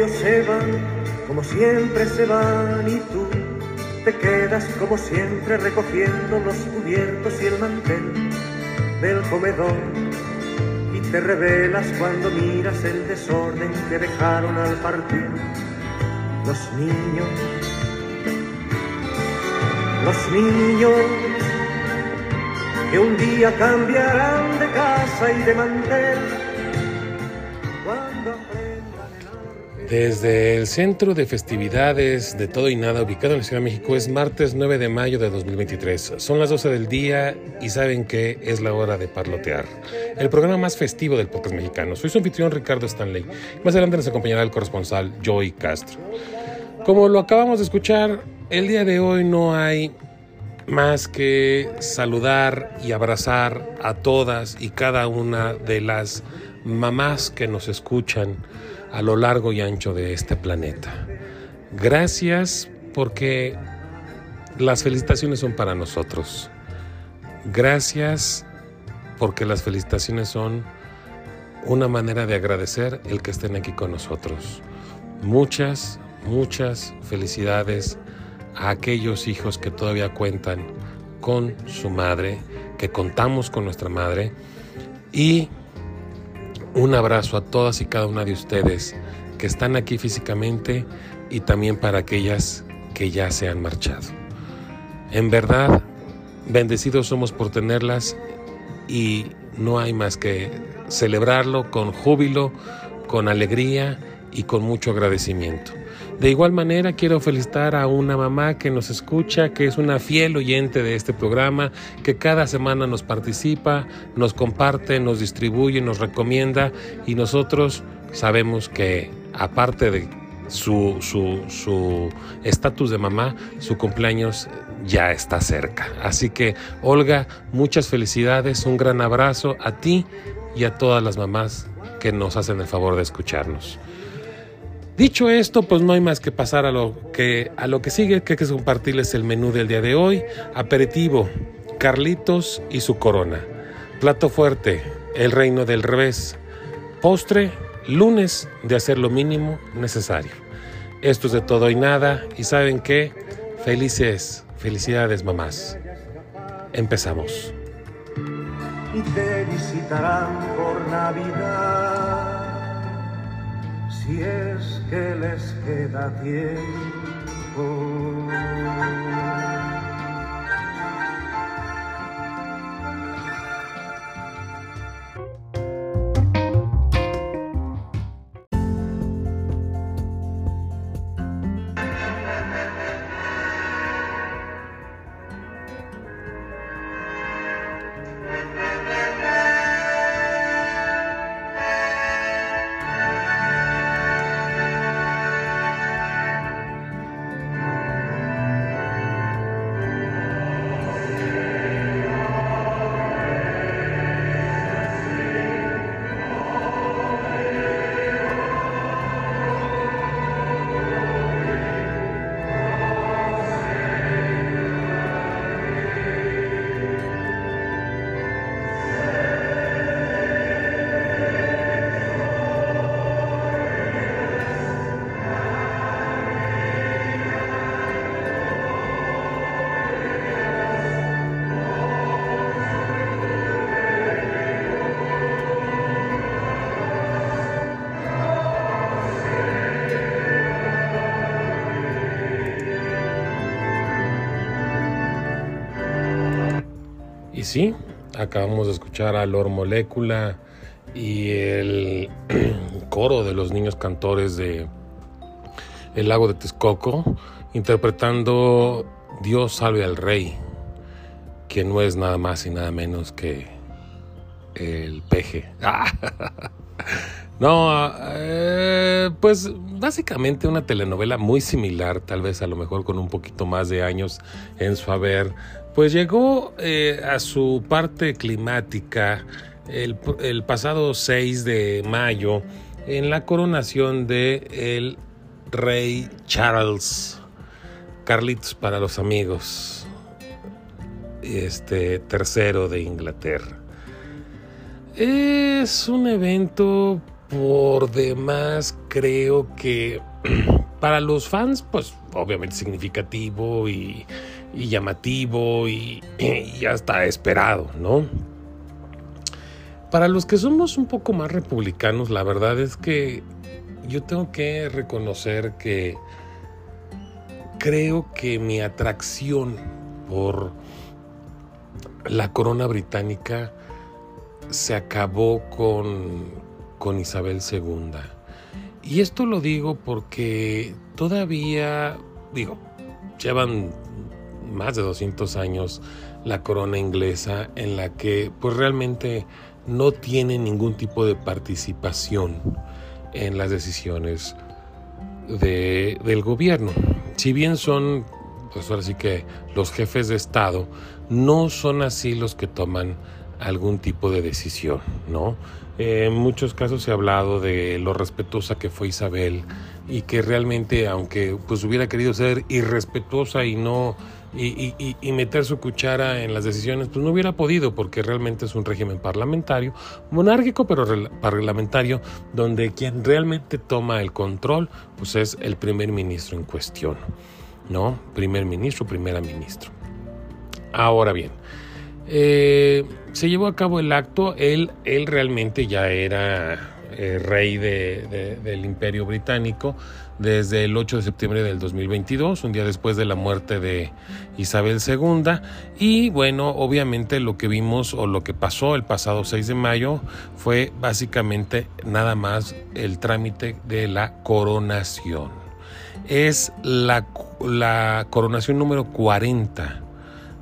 ellos se van, como siempre se van, y tú te quedas como siempre recogiendo los cubiertos y el mantel del comedor. Y te revelas cuando miras el desorden que dejaron al partir los niños. Los niños que un día cambiarán de casa y de mantel Desde el Centro de Festividades de Todo y Nada, ubicado en la Ciudad de México, es martes 9 de mayo de 2023. Son las 12 del día y saben que es la hora de parlotear. El programa más festivo del podcast mexicano. Soy su anfitrión Ricardo Stanley. Más adelante nos acompañará el corresponsal Joey Castro. Como lo acabamos de escuchar, el día de hoy no hay más que saludar y abrazar a todas y cada una de las mamás que nos escuchan a lo largo y ancho de este planeta. Gracias porque las felicitaciones son para nosotros. Gracias porque las felicitaciones son una manera de agradecer el que estén aquí con nosotros. Muchas, muchas felicidades a aquellos hijos que todavía cuentan con su madre, que contamos con nuestra madre y un abrazo a todas y cada una de ustedes que están aquí físicamente y también para aquellas que ya se han marchado. En verdad, bendecidos somos por tenerlas y no hay más que celebrarlo con júbilo, con alegría y con mucho agradecimiento. De igual manera quiero felicitar a una mamá que nos escucha, que es una fiel oyente de este programa, que cada semana nos participa, nos comparte, nos distribuye, nos recomienda y nosotros sabemos que aparte de su su su estatus de mamá, su cumpleaños ya está cerca. Así que Olga, muchas felicidades, un gran abrazo a ti y a todas las mamás que nos hacen el favor de escucharnos. Dicho esto, pues no hay más que pasar a lo que, a lo que sigue, que es compartirles el menú del día de hoy. Aperitivo, Carlitos y su corona. Plato fuerte, el reino del revés. Postre, lunes de hacer lo mínimo necesario. Esto es de todo y nada. Y saben qué, felices, felicidades mamás. Empezamos. y te visitarán por Navidad. Si es que les queda tiempo. Sí, acabamos de escuchar a Lor Molécula y el coro de los niños cantores de El lago de Texcoco interpretando Dios salve al rey, que no es nada más y nada menos que el peje. No, eh, pues básicamente una telenovela muy similar, tal vez a lo mejor con un poquito más de años en su haber, pues llegó eh, a su parte climática el, pasado 6 de mayo en la coronación de el rey Charles, Carlitos para los amigos, este tercero de Inglaterra. Es un evento por demás creo que para los fans, pues obviamente significativo y, llamativo y, y, hasta esperado, ¿no? Para los que somos un poco más republicanos, la verdad es que yo tengo que reconocer que creo que mi atracción por la corona británica se acabó con, con Isabel II. Y esto lo digo porque todavía, digo, llevan más de 200 años la corona inglesa en la que pues realmente no tiene ningún tipo de participación en las decisiones del gobierno. Si bien son, pues ahora sí que los jefes de Estado, no son así los que toman algún tipo de decisión, ¿no? En muchos casos se ha hablado de lo respetuosa que fue Isabel y que realmente, aunque pues hubiera querido ser irrespetuosa y no y, y, meter su cuchara en las decisiones, pues no hubiera podido porque realmente es un régimen parlamentario, monárquico pero parlamentario, donde quien realmente toma el control pues es el primer ministro en cuestión, ¿no? Primer ministro, primera ministro. Ahora bien, eh, se llevó a cabo el acto, él, él realmente ya era eh, rey del imperio británico desde el 8 de septiembre del 2022, un día después de la muerte de Isabel II. Y bueno, obviamente lo que vimos o lo que pasó el pasado 6 de mayo fue básicamente nada más el trámite de la coronación. Es la, la coronación número 40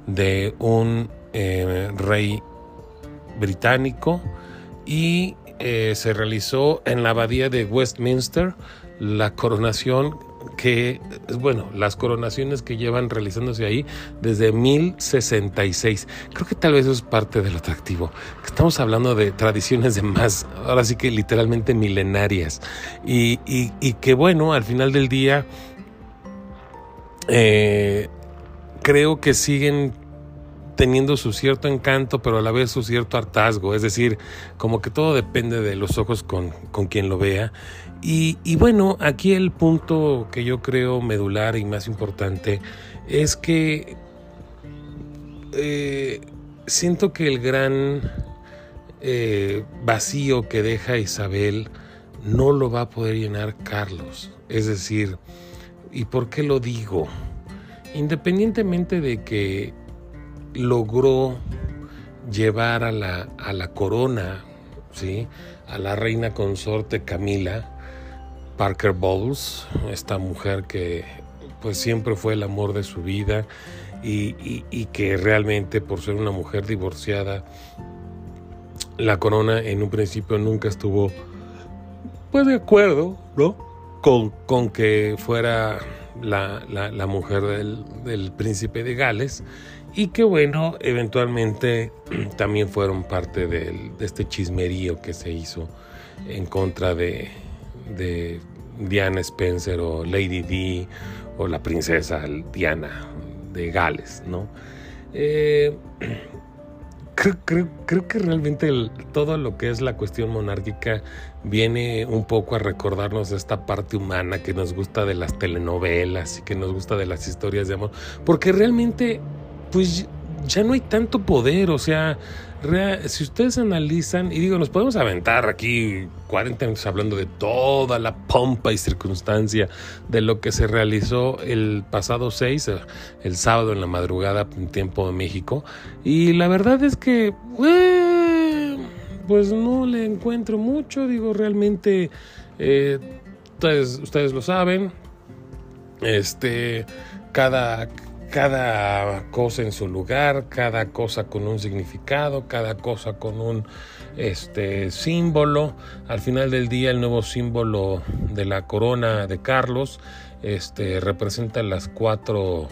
de un eh, rey británico y eh, se realizó en la abadía de Westminster la coronación que, bueno, las coronaciones que llevan realizándose ahí desde 1066. Creo que tal vez eso es parte del atractivo. Estamos hablando de tradiciones de más, ahora sí que literalmente milenarias. Y, y, que bueno, al final del día, eh, creo que siguen teniendo su cierto encanto, pero a la vez su cierto hartazgo. Es decir, como que todo depende de los ojos con, con quien lo vea. Y, bueno, aquí el punto que yo creo medular y más importante es que eh, siento que el gran eh, vacío que deja Isabel no lo va a poder llenar Carlos. Es decir, ¿y por qué lo digo? Independientemente de que logró llevar a la, a la corona, ¿sí? a la reina consorte Camila Parker Bowles, esta mujer que pues siempre fue el amor de su vida y, y, que realmente por ser una mujer divorciada, la corona en un principio nunca estuvo pues de acuerdo, ¿no? Con, con que fuera la, la, la mujer del, del príncipe de Gales y que bueno, eventualmente también fueron parte de este chismerío que se hizo en contra de, Diana Spencer o Lady Di o la princesa Diana de Gales, ¿no? Eh, creo, que realmente todo lo que es la cuestión monárquica viene un poco a recordarnos esta parte humana que nos gusta de las telenovelas y que nos gusta de las historias de amor, porque realmente pues ya no hay tanto poder, o sea, si ustedes analizan, y digo, nos podemos aventar aquí 40 años hablando de toda la pompa y circunstancia de lo que se realizó el pasado 6, el sábado en la madrugada en tiempo de México, y la verdad es que, pues no le encuentro mucho, digo, realmente, eh, ustedes, ustedes lo saben, este, cada cada cosa en su lugar, cada cosa con un significado, cada cosa con un este, símbolo. Al final del día, el nuevo símbolo de la corona de Carlos este, representa las cuatro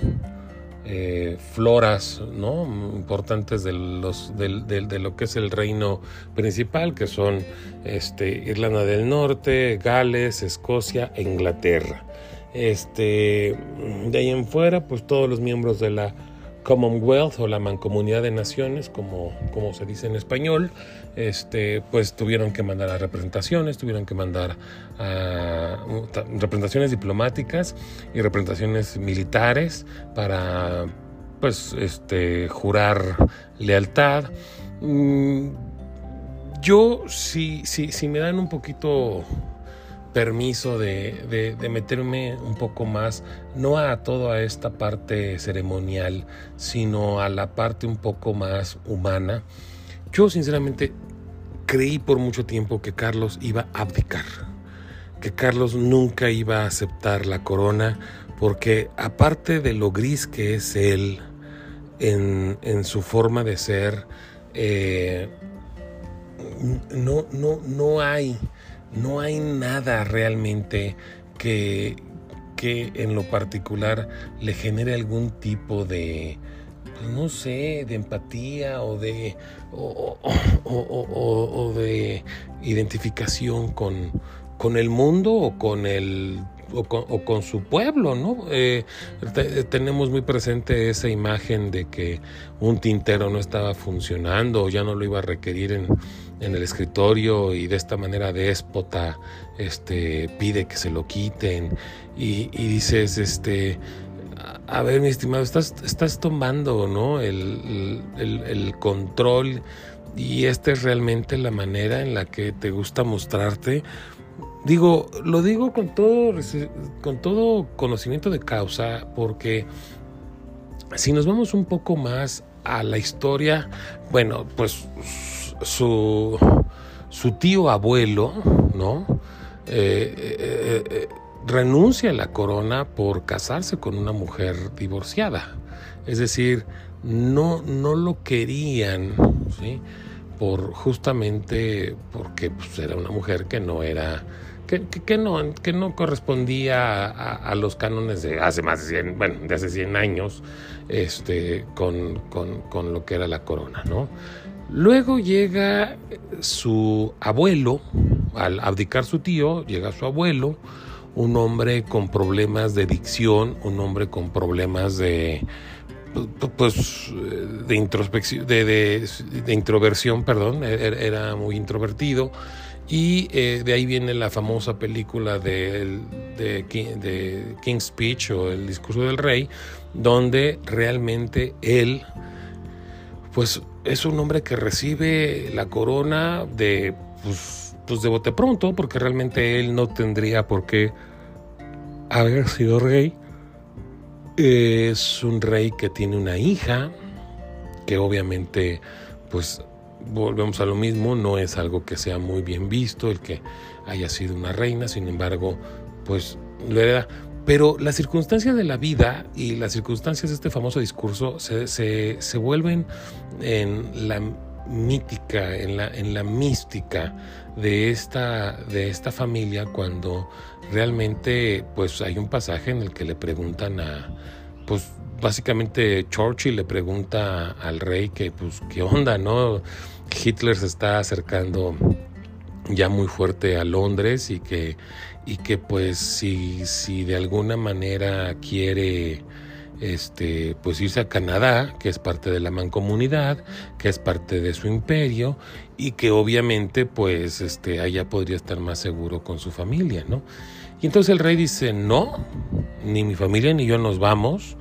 eh, floras ¿no? importantes de, los, de, lo que es el reino principal, que son este, Irlanda del Norte, Gales, Escocia e Inglaterra. Este, de ahí en fuera, pues todos los miembros de la Commonwealth o la Mancomunidad de Naciones, como, como se dice en español, este, pues tuvieron que mandar a representaciones, tuvieron que mandar a representaciones diplomáticas y representaciones militares para pues este jurar lealtad. Mm, yo si, si, si me dan un poquito permiso de, meterme un poco más, no a toda esta parte ceremonial, sino a la parte un poco más humana. Yo sinceramente creí por mucho tiempo que Carlos iba a abdicar, que Carlos nunca iba a aceptar la corona, porque aparte de lo gris que es él en, su forma de ser, eh, no, no, no hay no hay nada realmente que, que en lo particular le genere algún tipo de, pues, no sé, de empatía o de, o, de identificación con, con el mundo o con el o con, su pueblo, ¿no? Eh, tenemos muy presente esa imagen de que un tintero no estaba funcionando o ya no lo iba a requerir en, en el escritorio y de esta manera déspota este, pide que se lo quiten y, dices, este, a ver mi estimado, estás, estás tomando ¿no? el, el, control y esta es realmente la manera en la que te gusta mostrarte. Digo, lo digo con todo, con todo conocimiento de causa porque si nos vamos un poco más a la historia, bueno, pues su, su tío abuelo, ¿no? Eh, eh, eh, renuncia a la corona por casarse con una mujer divorciada. Es decir, no, no lo querían. Por justamente porque pues, era una mujer que no era que, no, que no correspondía a, los cánones de hace más de 100, bueno, de hace 100 años este, con, con, con, lo que era la corona, ¿no? Luego llega su abuelo, al abdicar su tío, llega su abuelo, un hombre con problemas de dicción, un hombre con problemas de pues de introspección, de, introversión, perdón, e, e, era muy introvertido. Y eh, de ahí viene la famosa película de, de, King's Speech o El discurso del rey, donde realmente él, pues es un hombre que recibe la corona de, pues, pues, de bote pronto, porque realmente él no tendría por qué haber sido rey. Es un rey que tiene una hija, que obviamente, pues volvemos a lo mismo, no es algo que sea muy bien visto el que haya sido una reina, sin embargo, pues lo era. Pero las circunstancias de la vida y las circunstancias de este famoso discurso se, se, vuelven en la mítica, en la, en la mística de esta, de esta familia cuando realmente pues hay un pasaje en el que le preguntan a, pues básicamente Churchill le pregunta al rey que pues qué onda, ¿no? Hitler se está acercando ya muy fuerte a Londres y que y que pues si, si de alguna manera quiere este, pues irse a Canadá, que es parte de la mancomunidad, que es parte de su imperio y que obviamente pues este, allá podría estar más seguro con su familia, ¿no? Y entonces el rey dice, no, ni mi familia ni yo nos vamos,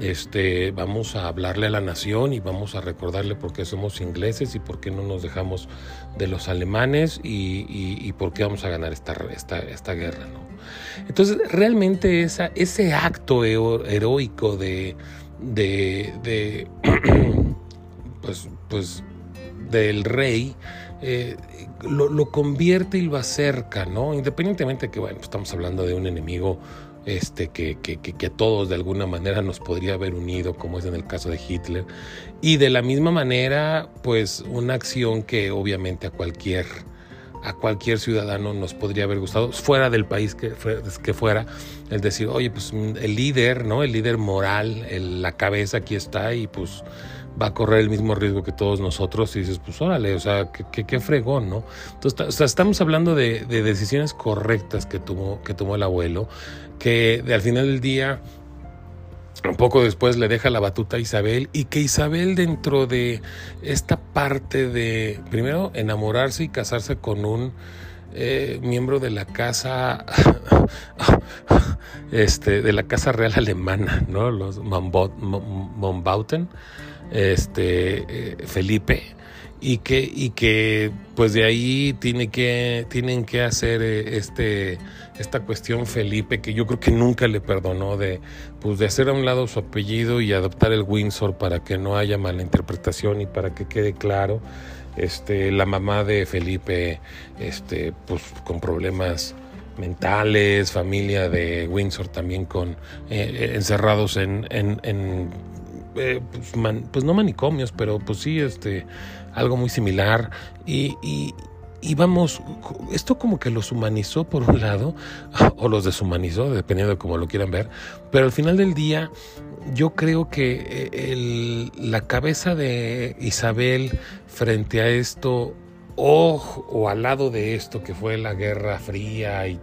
este, vamos a hablarle a la nación y vamos a recordarle por qué somos ingleses y por qué no nos dejamos de los alemanes y, por qué vamos a ganar esta, esta, esta guerra. Entonces, realmente esa, ese acto heroico de, de, pues, pues, del rey, eh, lo, convierte y lo acerca, ¿no? Independientemente de que, bueno, estamos hablando de un enemigo este, que, que, que, todos de alguna manera nos podría haber unido, como es en el caso de Hitler. Y de la misma manera, pues una acción que obviamente a cualquier, a cualquier ciudadano nos podría haber gustado, fuera del país que, que fuera, el decir, oye, pues el líder, ¿no? El líder moral, la cabeza aquí está y pues va a correr el mismo riesgo que todos nosotros y dices, pues órale, o sea, qué, qué, fregón, ¿no? Entonces, o sea, estamos hablando de, de, decisiones correctas que tomó, que tomó el abuelo, que al final del día un poco después le deja la batuta a Isabel y que Isabel dentro de esta parte de primero enamorarse y casarse con un eh, miembro de la casa este de la casa real alemana no los Mombauten este eh, Felipe y que y que pues de ahí tiene que tienen que hacer eh, este esta cuestión Felipe que yo creo que nunca le perdonó de pues de hacer a un lado su apellido y adoptar el Windsor para que no haya mala interpretación y para que quede claro este la mamá de Felipe este pues con problemas mentales, familia de Windsor también con eh, eh, encerrados en, eh, pues, pues, no manicomios, pero pues sí, este, algo muy similar. Y, y vamos, esto como que los humanizó por un lado, o los deshumanizó, dependiendo de cómo lo quieran ver, pero al final del día yo creo que eh, la cabeza de Isabel frente a esto, o, o, al lado de esto que fue la Guerra Fría y,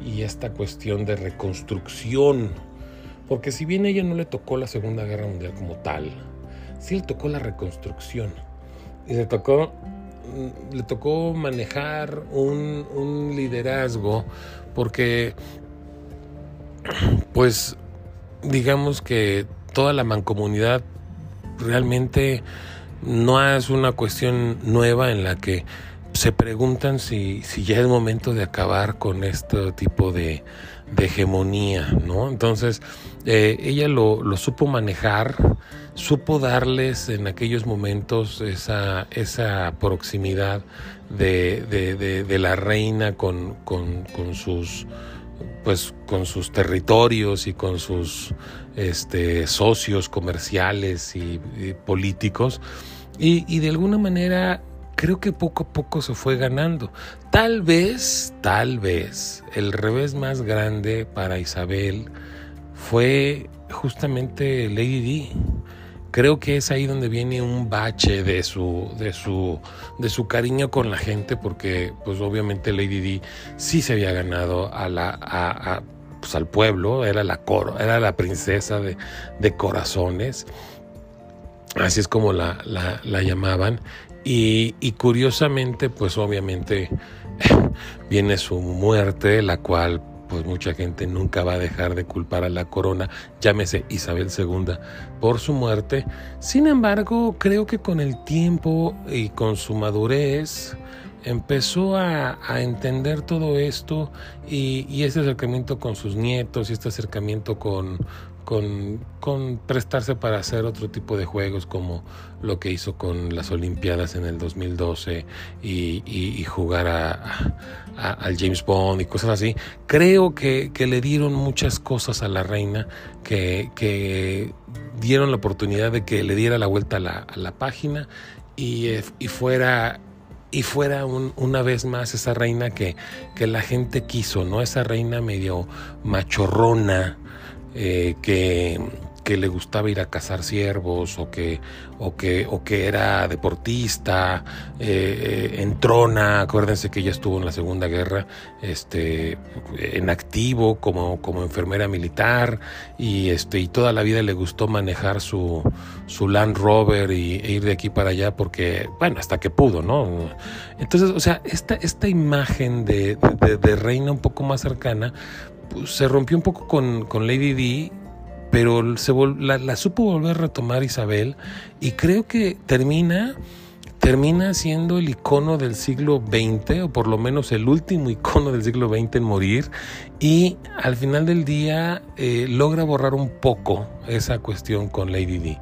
y esta cuestión de reconstrucción, porque si bien a ella no le tocó la Segunda Guerra Mundial como tal, sí le tocó la reconstrucción y le tocó le tocó manejar un, liderazgo porque pues digamos que toda la mancomunidad realmente no es una cuestión nueva en la que se preguntan si, si ya es momento de acabar con este tipo de, de hegemonía, ¿no? Entonces, eh, ella lo, supo manejar, supo darles en aquellos momentos esa, esa proximidad de, de, la reina con, con, sus pues con sus territorios y con sus este, socios comerciales y, políticos y de alguna manera creo que poco a poco se fue ganando. Tal vez, tal vez, el revés más grande para Isabel fue justamente Lady D. Creo que es ahí donde viene un bache de su, de su, de su cariño con la gente, porque pues obviamente Lady D sí se había ganado a la, pues, al pueblo, era la coro, era la princesa de, de corazones, así es como la, la, la llamaban, y, y, curiosamente, pues obviamente viene su muerte, la cual pues mucha gente nunca va a dejar de culpar a la corona, llámese Isabel II, por su muerte. Sin embargo, creo que con el tiempo y con su madurez, empezó a, entender todo esto y, este acercamiento con sus nietos y este acercamiento con, con, con, prestarse para hacer otro tipo de juegos como lo que hizo con las Olimpiadas en el 2012 y, jugar a, al James Bond y cosas así. Creo que, que, le dieron muchas cosas a la reina que, que dieron la oportunidad de que le diera la vuelta a la, a la página y, y fuera y fuera un, una vez más esa reina que, que la gente quiso, ¿no? Esa reina medio machorrona, eh, que, que, le gustaba ir a cazar ciervos o que, o que, o que era deportista, eh, eh, en trona, acuérdense que ella estuvo en la Segunda Guerra este, en activo como, como enfermera militar y, este, y toda la vida le gustó manejar su, su Land Rover y, e ir de aquí para allá porque, bueno, hasta que pudo, ¿no? Entonces, o sea, esta, esta imagen de, de, de reina un poco más cercana, se rompió un poco con, con Lady D, pero se la, la, supo volver a retomar Isabel y creo que termina, termina siendo el icono del siglo XX, o por lo menos el último icono del siglo XX en morir, y al final del día eh, logra borrar un poco esa cuestión con Lady D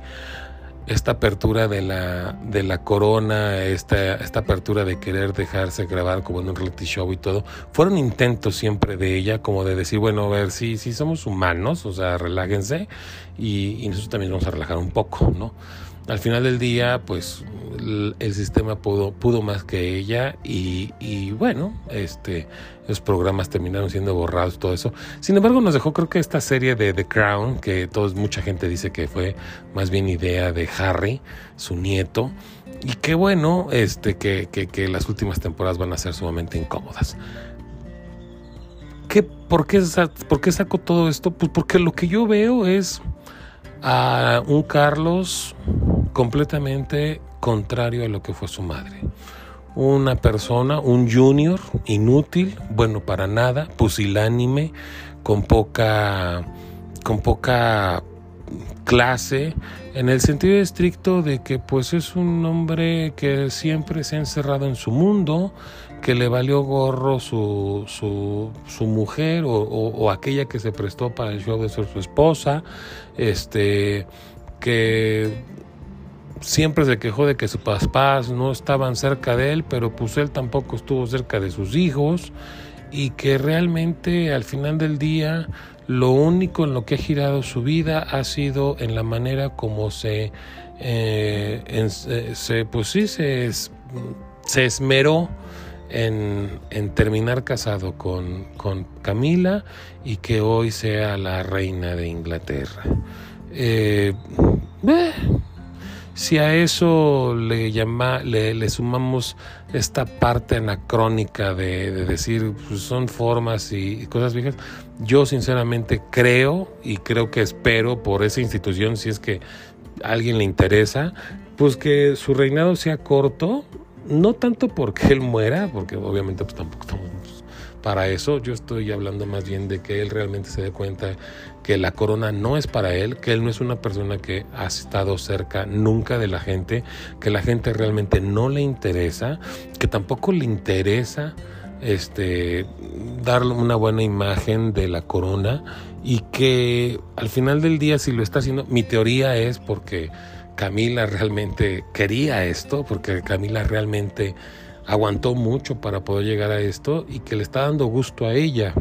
esta apertura de la, de la corona, esta, esta apertura de querer dejarse grabar como en un reality show y todo, fueron intentos siempre de ella como de decir, bueno, a ver, si sí, somos humanos, o sea, relájense y, y nosotros también vamos a relajar un poco, ¿no? Al final del día, pues el, sistema pudo, más que ella y, bueno, este, los programas terminaron siendo borrados, todo eso. Sin embargo, nos dejó creo que esta serie de The Crown, que mucha gente dice que fue más bien idea de Harry, su nieto. Y qué bueno este, que las últimas temporadas van a ser sumamente incómodas. ¿Qué, por, qué, ¿Por qué saco todo esto? Pues porque lo que yo veo es a un Carlos completamente contrario a lo que fue su madre. Una persona, un junior inútil, bueno para nada, pusilánime, con poca, con poca clase, en el sentido estricto de que pues es un hombre que siempre se ha encerrado en su mundo, que le valió gorro su, su, su mujer o, o, aquella que se prestó para el show de ser su esposa, este, que siempre se quejó de que sus papás no estaban cerca de él, pero pues él tampoco estuvo cerca de sus hijos y que realmente al final del día lo único en lo que ha girado su vida ha sido en la manera como se, eh, eh, se pues sí, se, se esmeró en, terminar casado con, con, Camila y que hoy sea la reina de Inglaterra. Eh, si a eso le, llama, le, sumamos esta parte anacrónica de, decir pues son formas y, cosas viejas, yo sinceramente creo y creo que espero por esa institución, si es que a alguien le interesa, pues que su reinado sea corto, no tanto porque él muera, porque obviamente pues tampoco estamos para eso. Yo estoy hablando más bien de que él realmente se dé cuenta que la corona no es para él, que él no es una persona que ha estado cerca nunca de la gente, que la gente realmente no le interesa, que tampoco le interesa este darle una buena imagen de la corona y que al final del día si lo está haciendo, mi teoría es porque Camila realmente quería esto, porque Camila realmente aguantó mucho para poder llegar a esto y que le está dando gusto a ella.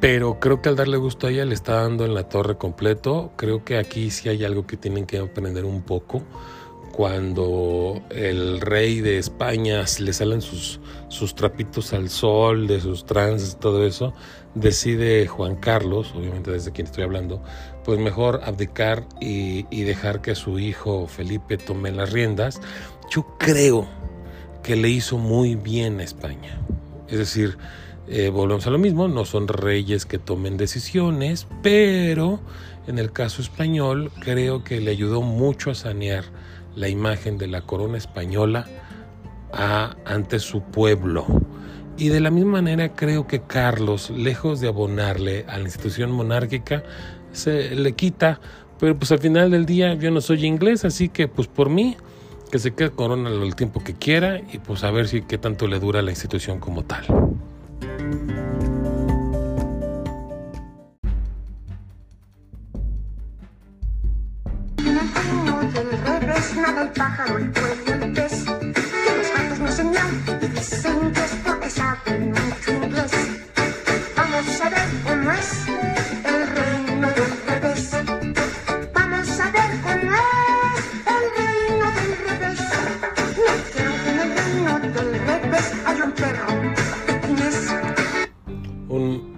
Pero creo que al darle gusto a ella le está dando en la torre completo. Creo que aquí sí hay algo que tienen que aprender un poco. Cuando el rey de España le salen sus, sus trapitos al sol, de sus trances, todo eso, decide Juan Carlos, obviamente desde quien estoy hablando, pues mejor abdicar y, dejar que su hijo Felipe tome las riendas. Yo creo que le hizo muy bien a España. Es decir, eh, volvemos a lo mismo, no son reyes que tomen decisiones, pero en el caso español creo que le ayudó mucho a sanear la imagen de la corona española ante su pueblo. Y de la misma manera creo que Carlos, lejos de abonarle a la institución monárquica, se le quita, pero pues al final del día yo no soy inglés, así que pues por mí que se quede Corona el tiempo que quiera y pues a ver si qué tanto le dura la institución como tal.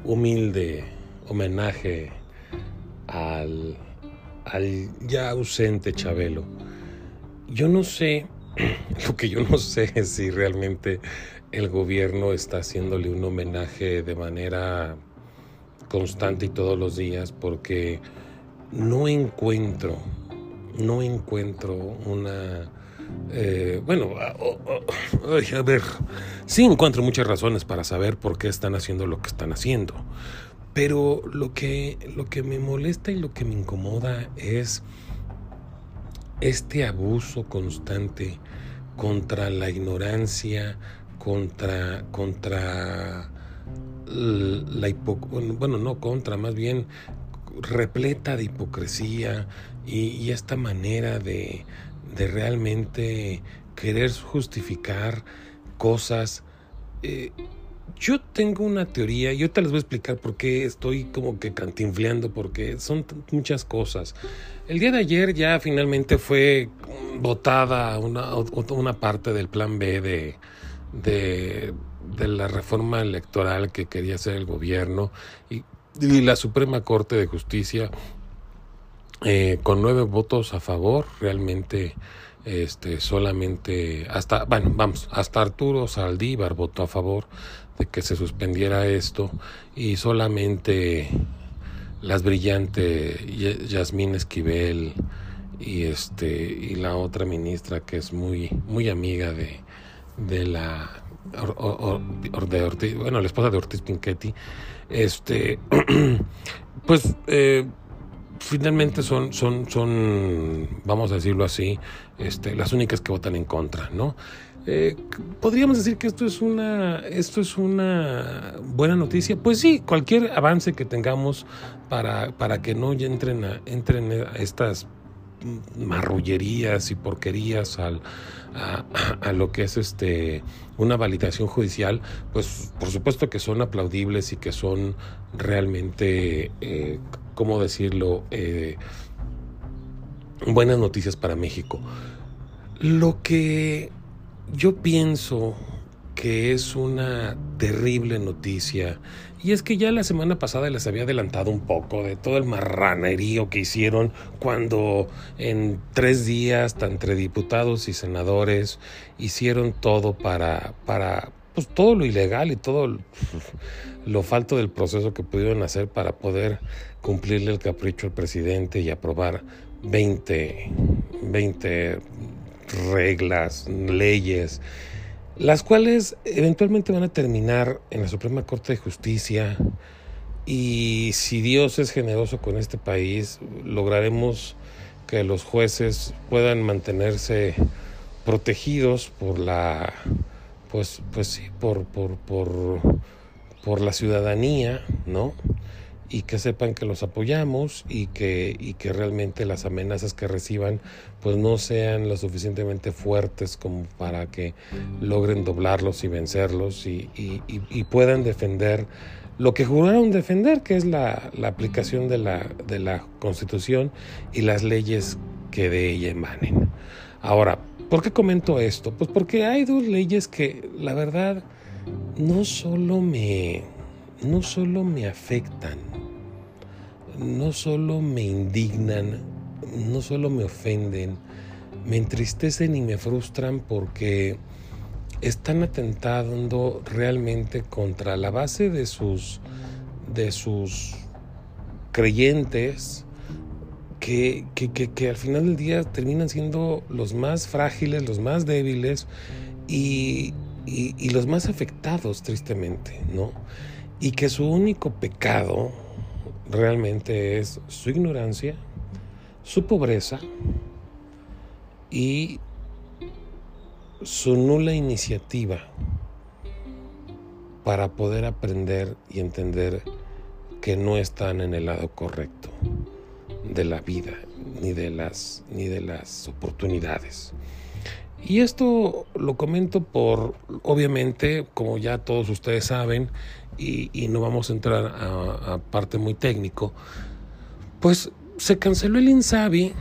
Homenaje al, al ya ausente Chabelo. Yo no sé, lo que yo no sé es si realmente el gobierno está haciéndole un homenaje de manera constante y todos los días porque no encuentro, no encuentro una... Eh, bueno, a ver, sí encuentro muchas razones para saber por qué están haciendo lo que están haciendo. Pero lo que, lo que me molesta y lo que me incomoda es este abuso constante contra la ignorancia, contra, contra la hipocresía, bueno, no contra, más bien repleta de hipocresía y, esta manera de, de, realmente querer justificar cosas. Eh, yo tengo una teoría, yo te les voy a explicar por qué estoy como que cantinfleando, porque son muchas cosas. El día de ayer ya finalmente fue votada una, una parte del plan B de, de, de, la reforma electoral que quería hacer el gobierno y, y la Suprema Corte de Justicia eh, con nueve votos a favor realmente este solamente hasta bueno vamos hasta Arturo Saldívar votó a favor de que se suspendiera esto y solamente las brillantes Yasmín Esquivel y este y la otra ministra que es muy muy amiga de, de la de Ortiz, bueno la esposa de Ortiz Pinchetti este pues eh, finalmente son son son vamos a decirlo así este las únicas que votan en contra no eh, podríamos decir que esto es una esto es una buena noticia. Pues sí cualquier avance que tengamos para para que no entren a, entren a estas marrullerías y porquerías al, a, lo que es este una validación judicial pues por supuesto que son aplaudibles y que son realmente eh, cómo decirlo eh, buenas noticias para México lo que yo pienso que es una terrible noticia. Y es que ya la semana pasada les había adelantado un poco de todo el marranerío que hicieron cuando en tres días, entre diputados y senadores, hicieron todo para, para pues todo lo ilegal y todo lo falto del proceso que pudieron hacer para poder cumplirle el capricho al presidente y aprobar 20, 20 reglas, leyes, las cuales eventualmente van a terminar en la Suprema Corte de Justicia y si Dios es generoso con este país, lograremos que los jueces puedan mantenerse protegidos por la pues pues sí, por por por por la ciudadanía, ¿no? Y que sepan que los apoyamos y que, y que realmente las amenazas que reciban pues no sean lo suficientemente fuertes como para que logren doblarlos y vencerlos y, y, puedan defender lo que juraron defender, que es la, la aplicación de la, de la Constitución y las leyes que de ella emanen. Ahora, ¿por qué comento esto? Pues porque hay dos leyes que la verdad no solo me, no solo me afectan, no solo me indignan, no solo me ofenden, me entristecen y me frustran porque están atentando realmente contra la base de sus de sus creyentes que, que, al final del día terminan siendo los más frágiles, los más débiles y, y los más afectados tristemente, ¿no? Y que su único pecado realmente es su ignorancia, su pobreza y su nula iniciativa para poder aprender y entender que no están en el lado correcto de la vida ni de las ni de las oportunidades. Y esto lo comento por, obviamente, como ya todos ustedes saben, y, no vamos a entrar a, parte muy técnico, pues se canceló el INSABI,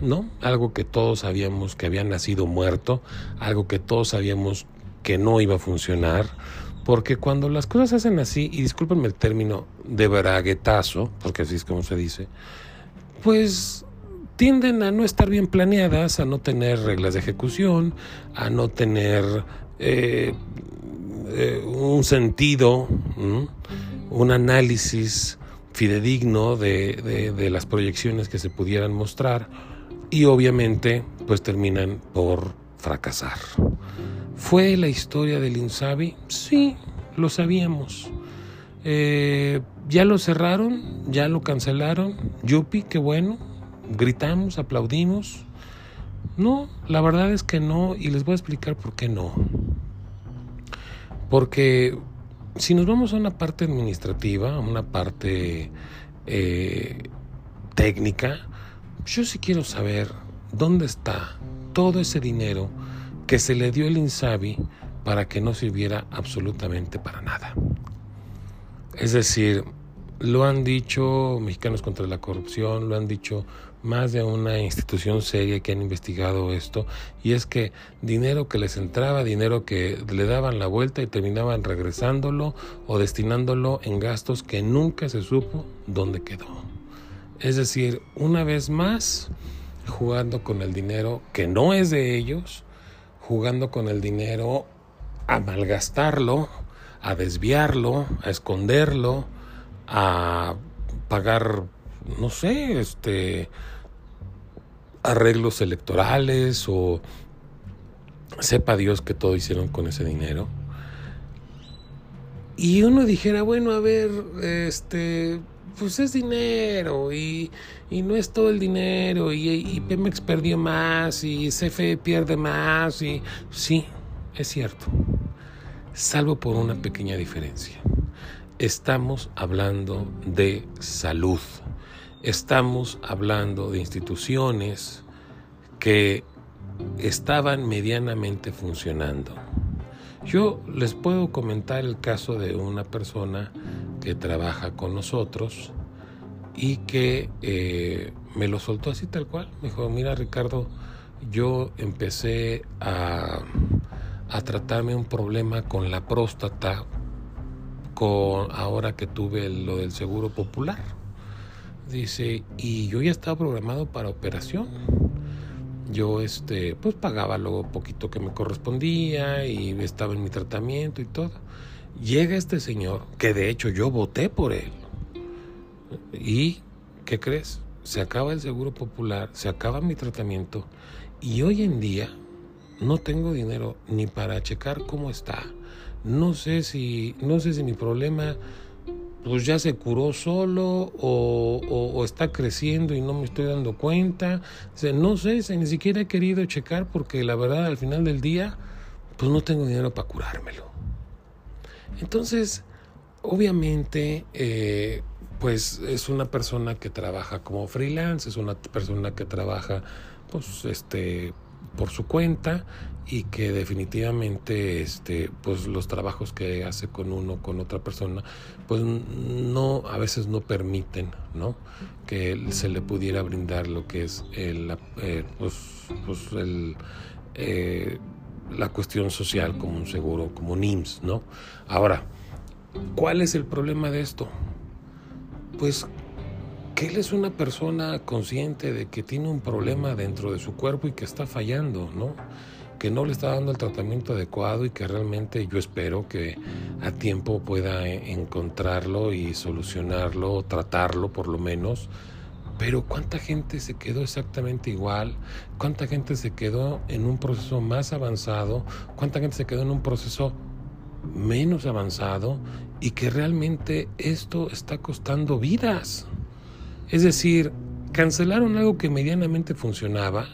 ¿no? Algo que todos sabíamos que había nacido muerto, algo que todos sabíamos que no iba a funcionar, porque cuando las cosas se hacen así, y discúlpenme el término de braguetazo, porque así es como se dice, pues tienden a no estar bien planeadas, a no tener reglas de ejecución, a no tener eh, eh, un sentido, un análisis fidedigno de, de, las proyecciones que se pudieran mostrar y obviamente pues terminan por fracasar. ¿Fue la historia del Insabi? Sí, lo sabíamos. Eh, ya lo cerraron, ya lo cancelaron. Yupi, qué bueno. Gritamos, aplaudimos. No, la verdad es que no y les voy a explicar por qué no. Porque si nos vamos a una parte administrativa, a una parte eh, técnica, yo sí quiero saber dónde está todo ese dinero que se le dio el INSABI para que no sirviera absolutamente para nada. Es decir, lo han dicho Mexicanos contra la Corrupción, lo han dicho más de una institución seria que han investigado esto, y es que dinero que les entraba, dinero que le daban la vuelta y terminaban regresándolo o destinándolo en gastos que nunca se supo dónde quedó. Es decir, una vez más, jugando con el dinero que no es de ellos, jugando con el dinero a malgastarlo, a desviarlo, a esconderlo, a pagar, no sé, este arreglos electorales o sepa Dios que todo hicieron con ese dinero. Y uno dijera, bueno, a ver, este, pues es dinero y, no es todo el dinero y, y, Pemex perdió más y CFE pierde más y sí, es cierto, salvo por una pequeña diferencia. Estamos hablando de salud, estamos hablando de instituciones que estaban medianamente funcionando. Yo les puedo comentar el caso de una persona que trabaja con nosotros y que eh, me lo soltó así tal cual. Me dijo, mira Ricardo, yo empecé a, a tratarme un problema con la próstata con, ahora que tuve lo del seguro popular. Dice, y yo ya estaba programado para operación yo este pues pagaba lo poquito que me correspondía y estaba en mi tratamiento y todo. Llega este señor, que de hecho yo voté por él. ¿Y qué crees? Se acaba el seguro popular, se acaba mi tratamiento y hoy en día no tengo dinero ni para checar cómo está. No sé si no sé si mi problema pues ya se curó solo o, está creciendo y no me estoy dando cuenta. no sé, ni siquiera he querido checar porque la verdad al final del día pues no tengo dinero para curármelo. Entonces, obviamente, eh, pues es una persona que trabaja como freelance, es una persona que trabaja pues este por su cuenta y que definitivamente este pues los trabajos que hace con uno con otra persona pues no a veces no permiten no que se le pudiera brindar lo que es el eh, pues, pues el eh, la cuestión social como un seguro como un IMSS no ahora cuál es el problema de esto pues que él es una persona consciente de que tiene un problema dentro de su cuerpo y que está fallando, ¿no? Que no le está dando el tratamiento adecuado y que realmente yo espero que a tiempo pueda encontrarlo y solucionarlo, tratarlo por lo menos. Pero ¿cuánta gente se quedó exactamente igual? ¿Cuánta gente se quedó en un proceso más avanzado? ¿Cuánta gente se quedó en un proceso menos avanzado? Y que realmente esto está costando vidas. Es decir, cancelaron algo que medianamente funcionaba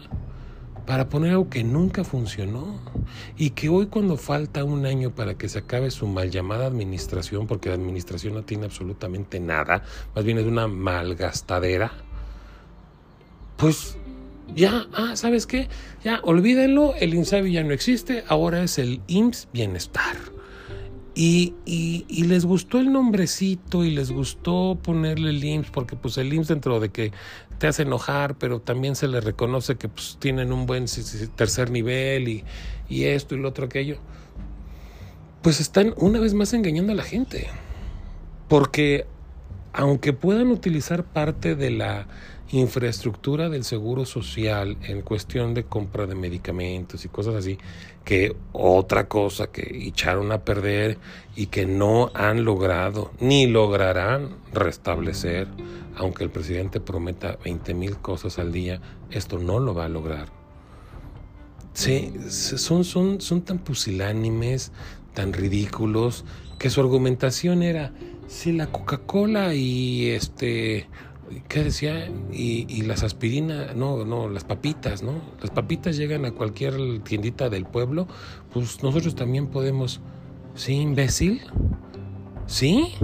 para poner algo que nunca funcionó y que hoy cuando falta un año para que se acabe su mal llamada administración, porque la administración no tiene absolutamente nada, más bien es una malgastadera, pues ya, ah, ¿sabes qué? Ya, olvídenlo, el INSABI ya no existe, ahora es el IMSS Bienestar. Y, les gustó el nombrecito y les gustó ponerle el IMSS porque pues el IMSS dentro de que te hace enojar, pero también se le reconoce que pues tienen un buen tercer nivel y, y esto y lo otro aquello. Pues están una vez más engañando a la gente. Porque aunque puedan utilizar parte de la infraestructura del seguro social en cuestión de compra de medicamentos y cosas así, que otra cosa que echaron a perder y que no han logrado ni lograrán restablecer, aunque el presidente prometa 20 mil cosas al día, esto no lo va a lograr. Sí, son, son, son tan pusilánimes, tan ridículos, que su argumentación era, si la Coca-Cola y este ¿Qué decía? Y, las aspirinas, no, no, las papitas, ¿no? Las papitas llegan a cualquier tiendita del pueblo, pues nosotros también podemos. ¿Sí, imbécil? ¿Sí?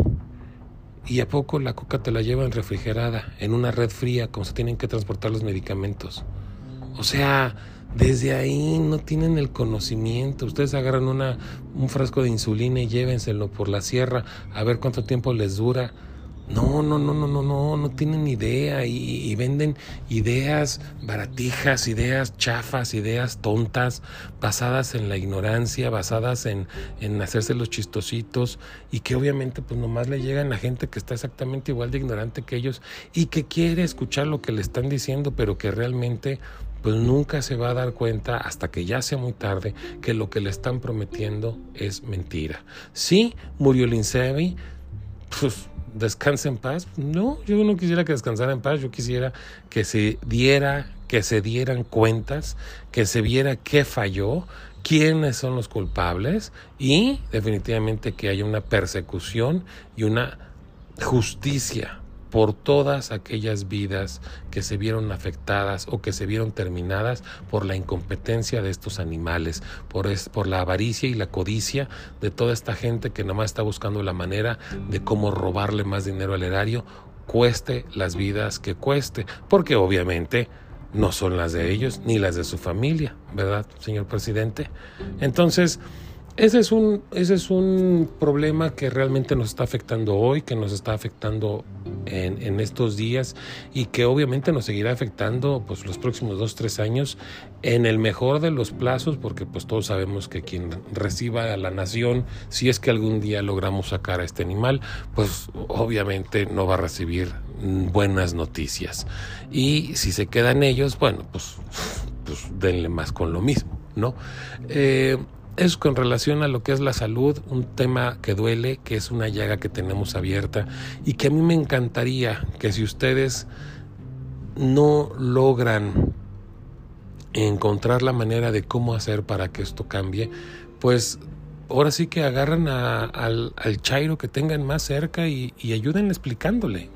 ¿Y a poco la coca te la llevan refrigerada, en una red fría, como se tienen que transportar los medicamentos? O sea, desde ahí no tienen el conocimiento. Ustedes agarran una, un frasco de insulina y llévenselo por la sierra a ver cuánto tiempo les dura no, no, no, no, no, no, no tienen idea y, venden ideas baratijas, ideas chafas, ideas tontas, basadas en la ignorancia, basadas en, en hacerse los chistositos y que obviamente pues nomás le llegan a gente que está exactamente igual de ignorante que ellos y que quiere escuchar lo que le están diciendo, pero que realmente pues nunca se va a dar cuenta hasta que ya sea muy tarde que lo que le están prometiendo es mentira. Sí, murió Linsevi, pues descanse en paz. No, yo no quisiera que descansara en paz, yo quisiera que se diera, que se dieran cuentas, que se viera qué falló, quiénes son los culpables y definitivamente que haya una persecución y una justicia por todas aquellas vidas que se vieron afectadas o que se vieron terminadas por la incompetencia de estos animales, por, por la avaricia y la codicia de toda esta gente que nomás está buscando la manera de cómo robarle más dinero al erario, cueste las vidas que cueste, porque obviamente no son las de ellos ni las de su familia, ¿verdad, señor presidente? Entonces, ese es, un, ese es un problema que realmente nos está afectando hoy, que nos está afectando en, estos días y que obviamente nos seguirá afectando pues, los próximos dos, tres años en el mejor de los plazos, porque pues todos sabemos que quien reciba a la nación, si es que algún día logramos sacar a este animal, pues obviamente no va a recibir buenas noticias. Y si se quedan ellos, bueno, pues, pues denle más con lo mismo, ¿no? Eh, es con relación a lo que es la salud, un tema que duele, que es una llaga que tenemos abierta y que a mí me encantaría que si ustedes no logran encontrar la manera de cómo hacer para que esto cambie, pues ahora sí que agarran al, Chairo que tengan más cerca y, y ayuden explicándole.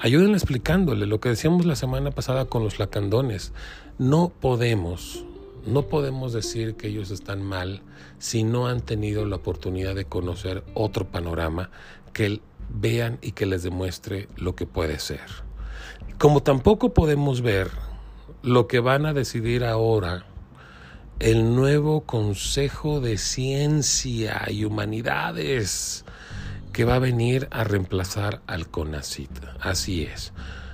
Ayuden explicándole lo que decíamos la semana pasada con los lacandones. No podemos no podemos decir que ellos están mal si no han tenido la oportunidad de conocer otro panorama que vean y que les demuestre lo que puede ser. Como tampoco podemos ver lo que van a decidir ahora el nuevo Consejo de Ciencia y Humanidades que va a venir a reemplazar al CONACIT. Así es.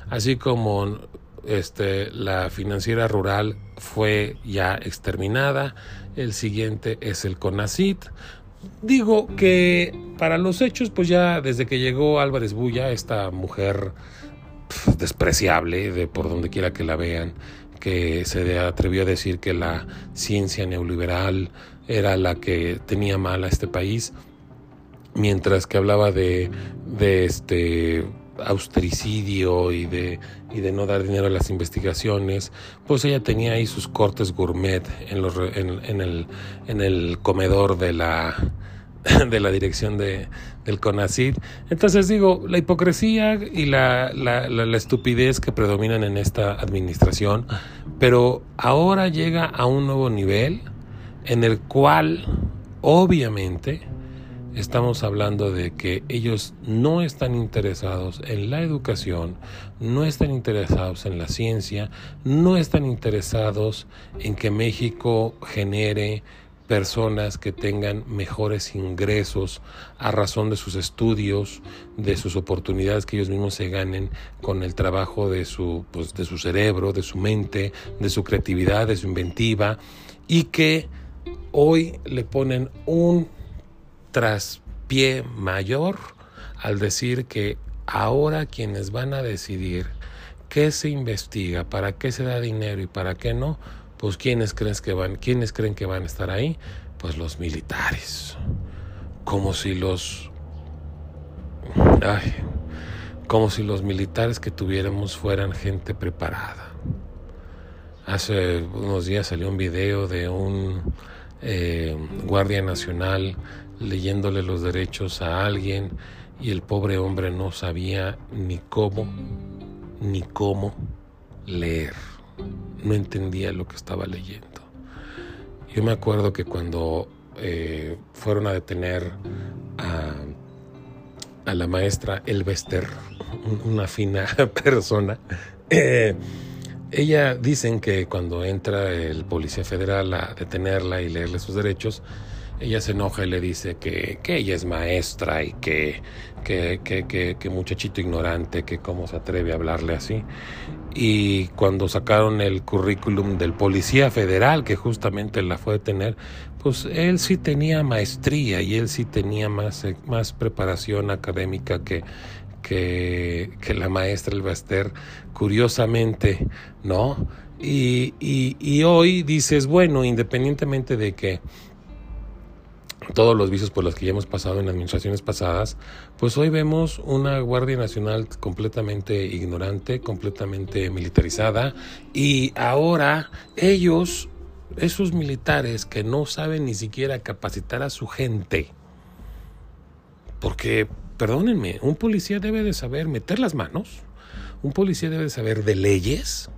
Así como este, la financiera rural fue ya exterminada, el siguiente es el CONACIT. Digo que para los hechos, pues ya desde que llegó Álvarez Bulla, esta mujer despreciable de por donde quiera que la vean, que se atrevió a decir que la ciencia neoliberal era la que tenía mal a este país, mientras que hablaba de, de este austericidio y de, y de no dar dinero a las investigaciones, pues ella tenía ahí sus cortes gourmet en, los, en, el, en el comedor de la, de la dirección de, del CONACID. Entonces digo, la hipocresía y la, la, la, estupidez que predominan en esta administración, pero ahora llega a un nuevo nivel en el cual obviamente estamos hablando de que ellos no están interesados en la educación, no están interesados en la ciencia, no están interesados en que México genere personas que tengan mejores ingresos a razón de sus estudios, de sus oportunidades que ellos mismos se ganen con el trabajo de su, pues, de su cerebro, de su mente, de su creatividad, de su inventiva, y que hoy le ponen un traspié mayor al decir que ahora quienes van a decidir qué se investiga, para qué se da dinero y para qué no, pues quiénes creen que van, quiénes creen que van a estar ahí, pues los militares. Como si los como si los militares que tuviéramos fueran gente preparada. Hace unos días salió un video de un eh, guardia nacional leyéndole los derechos a alguien y el pobre hombre no sabía ni cómo, ni cómo leer. No entendía lo que estaba leyendo. Yo me acuerdo que cuando eh, fueron a detener a, a la maestra Elvester, una fina persona, eh, ella dicen que cuando entra el policía federal a detenerla y leerle sus derechos, ella se enoja y le dice que, que ella es maestra y que, que, que, muchachito ignorante, que cómo se atreve a hablarle así. Y cuando sacaron el currículum del policía federal, que justamente la fue a detener, pues él sí tenía maestría y él sí tenía más, más preparación académica que, que, que la maestra Elbaster, curiosamente, ¿no? Y, y, y hoy dices, bueno, independientemente de que todos los vicios por los que ya hemos pasado en administraciones pasadas, pues hoy vemos una Guardia Nacional completamente ignorante, completamente militarizada y ahora ellos, esos militares que no saben ni siquiera capacitar a su gente, porque, perdónenme, un policía debe de saber meter las manos, un policía debe de saber de leyes,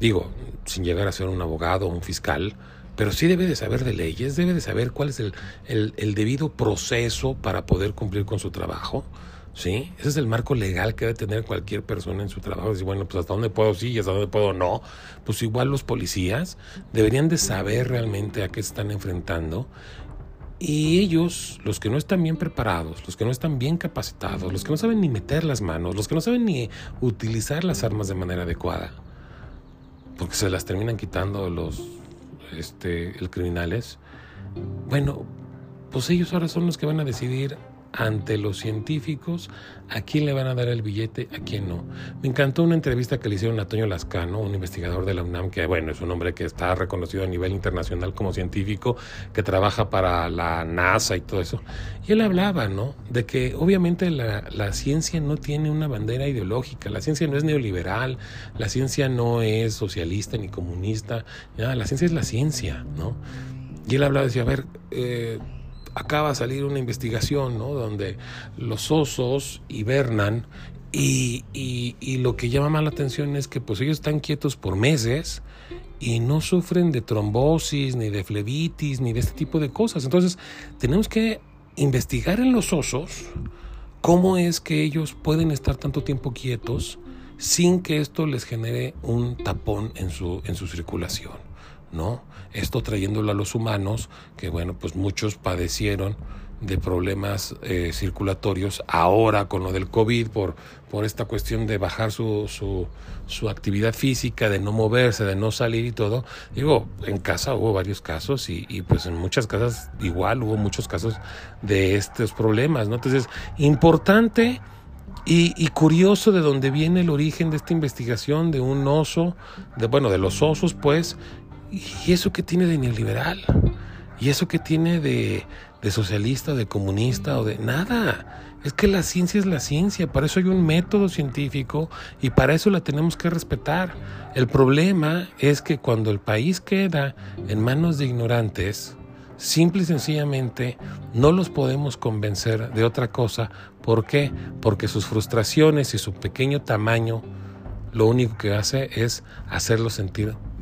digo, sin llegar a ser un abogado o un fiscal, pero sí debe de saber de leyes, debe de saber cuál es el, el, debido proceso para poder cumplir con su trabajo. ¿Sí? Ese es el marco legal que debe tener cualquier persona en su trabajo. Decir, bueno, pues hasta dónde puedo sí y hasta dónde puedo no. Pues igual los policías deberían de saber realmente a qué están enfrentando. Y ellos, los que no están bien preparados, los que no están bien capacitados, los que no saben ni meter las manos, los que no saben ni utilizar las armas de manera adecuada, porque se las terminan quitando los este, el criminales, bueno, pues ellos ahora son los que van a decidir ante los científicos a quién le van a dar el billete, a quién no. Me encantó una entrevista que le hicieron a Toño Lascano, un investigador de la UNAM, que bueno, es un hombre que está reconocido a nivel internacional como científico, que trabaja para la NASA y todo eso. Y él hablaba, ¿no? De que obviamente la, ciencia no tiene una bandera ideológica, la ciencia no es neoliberal, la ciencia no es socialista ni comunista, la ciencia es la ciencia, ¿no? Y él hablaba, decía, a ver, eh, acaba de salir una investigación ¿no? donde los osos hibernan y, y, lo que llama más la atención es que pues ellos están quietos por meses y no sufren de trombosis, ni de flebitis, ni de este tipo de cosas. Entonces tenemos que investigar en los osos cómo es que ellos pueden estar tanto tiempo quietos sin que esto les genere un tapón en su, en su circulación. ¿No? Esto trayéndolo a los humanos, que bueno, pues muchos padecieron de problemas eh, circulatorios ahora con lo del COVID por, por esta cuestión de bajar su, su, actividad física, de no moverse, de no salir y todo. Digo, en casa hubo varios casos y, pues en muchas casas igual hubo muchos casos de estos problemas, ¿no? Entonces, importante y, curioso de dónde viene el origen de esta investigación de un oso, bueno, de los osos, pues, ¿Y eso qué tiene de neoliberal? ¿Y eso qué tiene de, socialista, de comunista o de nada? Es que la ciencia es la ciencia, para eso hay un método científico y para eso la tenemos que respetar. El problema es que cuando el país queda en manos de ignorantes, simple y sencillamente no los podemos convencer de otra cosa. ¿Por qué? Porque sus frustraciones y su pequeño tamaño lo único que hace es hacerlos sentir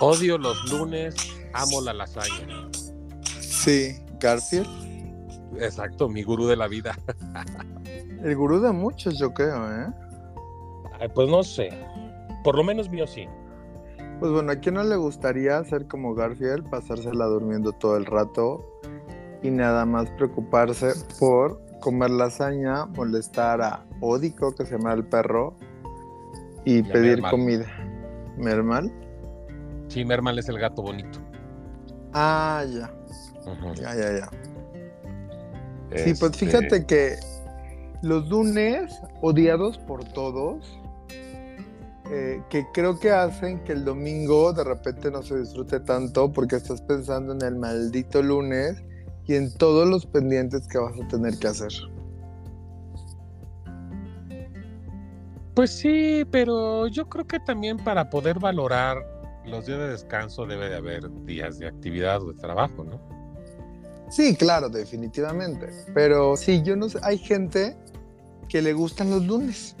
Odio los lunes, amo la lasaña. Sí, Garfield. Exacto, mi gurú de la vida. El gurú de muchos, yo creo, ¿eh? pues no sé. Por lo menos mío sí. Pues bueno, ¿a quién no le gustaría ser como Garfield, pasársela durmiendo todo el rato y nada más preocuparse por comer lasaña, molestar a Odico, que se llama el perro, y, pedir comida? ¿Mermal? Sí, Mermal es el gato bonito. Ah, ya. Ya, ya, ya. Sí, pues este fíjate que los lunes, odiados por todos, eh, que creo que hacen que el domingo de repente no se disfrute tanto porque estás pensando en el maldito lunes y en todos los pendientes que vas a tener que hacer. Pues sí, pero yo creo que también para poder valorar los días de descanso debe de haber días de actividad o de trabajo, ¿no? Sí, claro, definitivamente. Pero sí, yo no sé, hay gente que le gustan los lunes,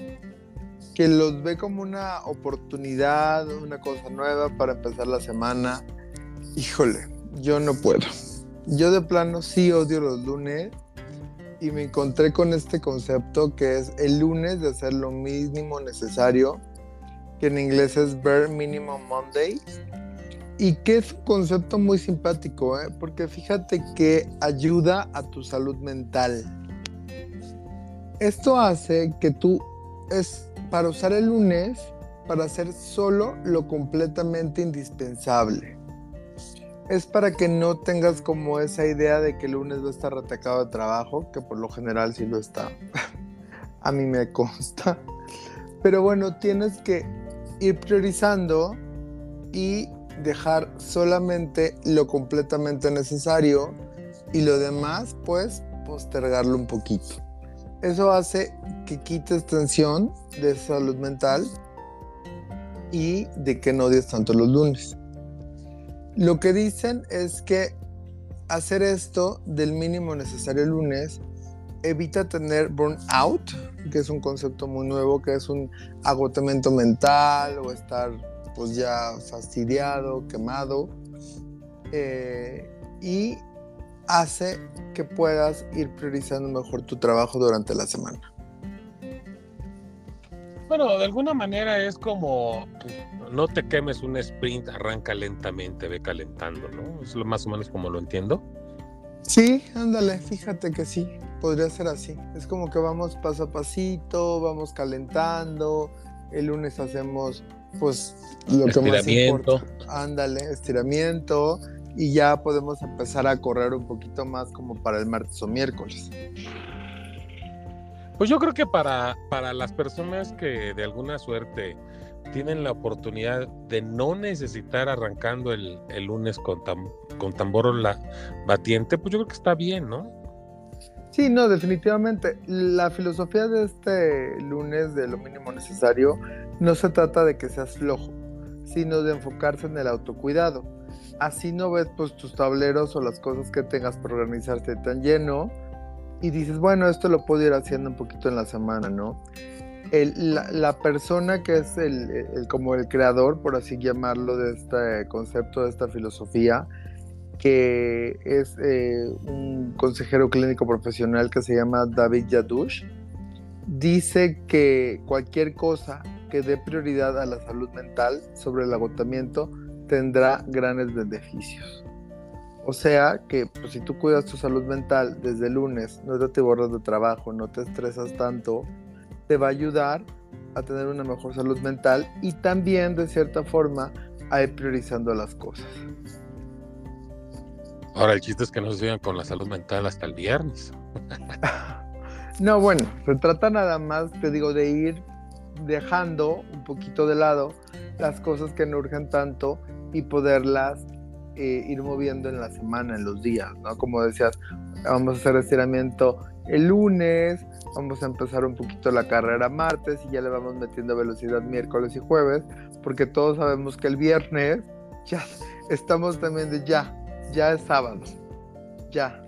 que los ve como una oportunidad, una cosa nueva para empezar la semana. Híjole, yo no puedo. Yo de plano sí odio los lunes y me encontré con este concepto que es el lunes de hacer lo mínimo necesario, que en inglés es Bare Minimum Monday, y que es un concepto muy simpático, ¿eh? porque fíjate que ayuda a tu salud mental. Esto hace que tú es para usar el lunes para hacer solo lo completamente indispensable. Es para que no tengas como esa idea de que el lunes va a estar atacado de trabajo, que por lo general sí lo está. a mí me consta. Pero bueno, tienes que ir priorizando y dejar solamente lo completamente necesario y lo demás pues postergarlo un poquito. Eso hace que quites tensión de salud mental y de que no odies tanto los lunes. Lo que dicen es que hacer esto del mínimo necesario el lunes evita tener burnout, que es un concepto muy nuevo, que es un agotamiento mental o estar pues ya fastidiado, quemado, eh, y hace que puedas ir priorizando mejor tu trabajo durante la semana. Bueno, de alguna manera es como no te quemes un sprint, arranca lentamente, ve calentando, ¿no? Es lo más o menos como lo entiendo. Sí, ándale, fíjate que sí, podría ser así. Es como que vamos paso a pasito, vamos calentando. El lunes hacemos, pues, lo que más importa. Ándale, estiramiento y ya podemos empezar a correr un poquito más como para el martes o miércoles. Pues yo creo que para, para las personas que de alguna suerte tienen la oportunidad de no necesitar arrancando el, lunes con, con tambor la batiente, pues yo creo que está bien, ¿no? Sí, no, definitivamente. La filosofía de este lunes de lo mínimo necesario no se trata de que seas flojo, sino de enfocarse en el autocuidado. Así no ves pues tus tableros o las cosas que tengas por organizarte tan lleno y dices, bueno, esto lo puedo ir haciendo un poquito en la semana, ¿no? la, persona que es el, como el creador, por así llamarlo, de este concepto, de esta filosofía, que es eh, un consejero clínico profesional que se llama David Yadush, dice que cualquier cosa que dé prioridad a la salud mental sobre el agotamiento tendrá grandes beneficios. O sea que pues, si tú cuidas tu salud mental desde el lunes, no te borras de trabajo, no te estresas tanto, te va a ayudar a tener una mejor salud mental y también de cierta forma a ir priorizando las cosas. Ahora el chiste es que no se sigan con la salud mental hasta el viernes. no, bueno, se trata nada más, te digo, de ir dejando un poquito de lado las cosas que no urgen tanto y poderlas eh, ir moviendo en la semana, en los días, ¿no? Como decías, vamos a hacer estiramiento el lunes, vamos a empezar un poquito la carrera martes y ya le vamos metiendo velocidad miércoles y jueves, porque todos sabemos que el viernes ya estamos también de ya, ya es sábado, ya.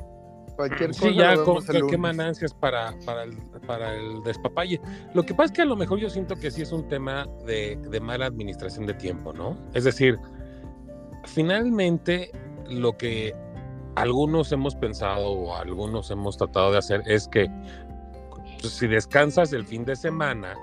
Cualquier cosa. Sí, ya con, qué manancias para, para, el, para el despapalle. Lo que pasa es que a lo mejor yo siento que sí es un tema de, de mala administración de tiempo, ¿no? Es decir, finalmente lo que algunos hemos pensado o algunos hemos tratado de hacer es que pues, si descansas el fin de semana,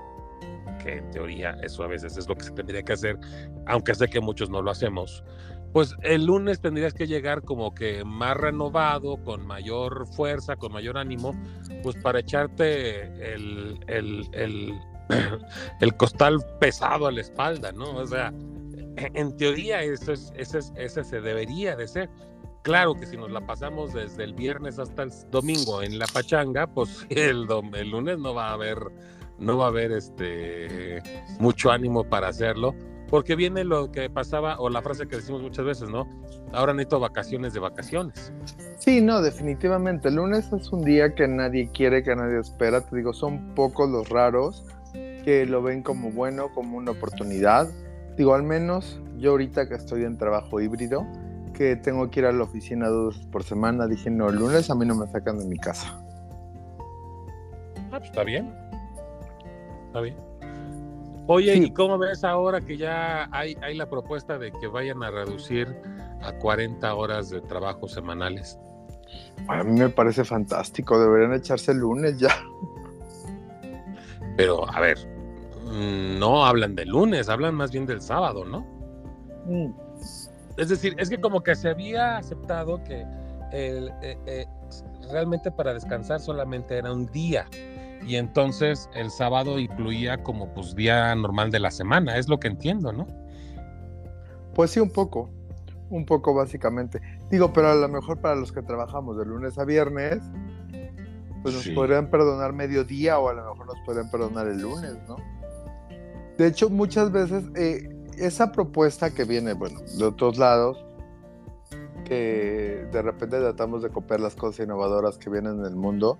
que en teoría eso a veces es lo que se tendría que hacer, aunque sé que muchos no lo hacemos, pues el lunes tendrías que llegar como que más renovado, con mayor fuerza, con mayor ánimo, pues para echarte el, el, el, el costal pesado a la espalda, ¿no? O sea, en teoría eso es, ese, ese se debería de ser. Claro que si nos la pasamos desde el viernes hasta el domingo en la pachanga, pues el, el lunes no va a haber, no va a haber este mucho ánimo para hacerlo, porque viene lo que pasaba, o la frase que decimos muchas veces, ¿no? Ahora necesito vacaciones de vacaciones. Sí, no, definitivamente. El lunes es un día que nadie quiere, que nadie espera. Te digo, son pocos los raros que lo ven como bueno, como una oportunidad Digo, al menos yo ahorita que estoy en trabajo híbrido, que tengo que ir a la oficina dos veces por semana, dije, no, el lunes a mí no me sacan de mi casa. Ah, pues está bien. Está bien. Oye, ¿y cómo ves ahora que ya hay, hay la propuesta de que vayan a reducir a 40 horas de trabajo semanales? A mí me parece fantástico, deberían echarse el lunes ya. Pero, a ver, no hablan del lunes, hablan más bien del sábado, ¿no? Mm. Es decir, es que como que se había aceptado que el, eh, eh, realmente para descansar solamente era un día y entonces el sábado incluía como pues día normal de la semana, es lo que entiendo, ¿no? Pues sí, un poco, un poco básicamente. Digo, pero a lo mejor para los que trabajamos de lunes a viernes, pues nos podrían perdonar mediodía o a lo mejor nos podrían perdonar el lunes, ¿no? De hecho, muchas veces eh, esa propuesta que viene, bueno, de otros lados, que de repente tratamos de copiar las cosas innovadoras que vienen en el mundo,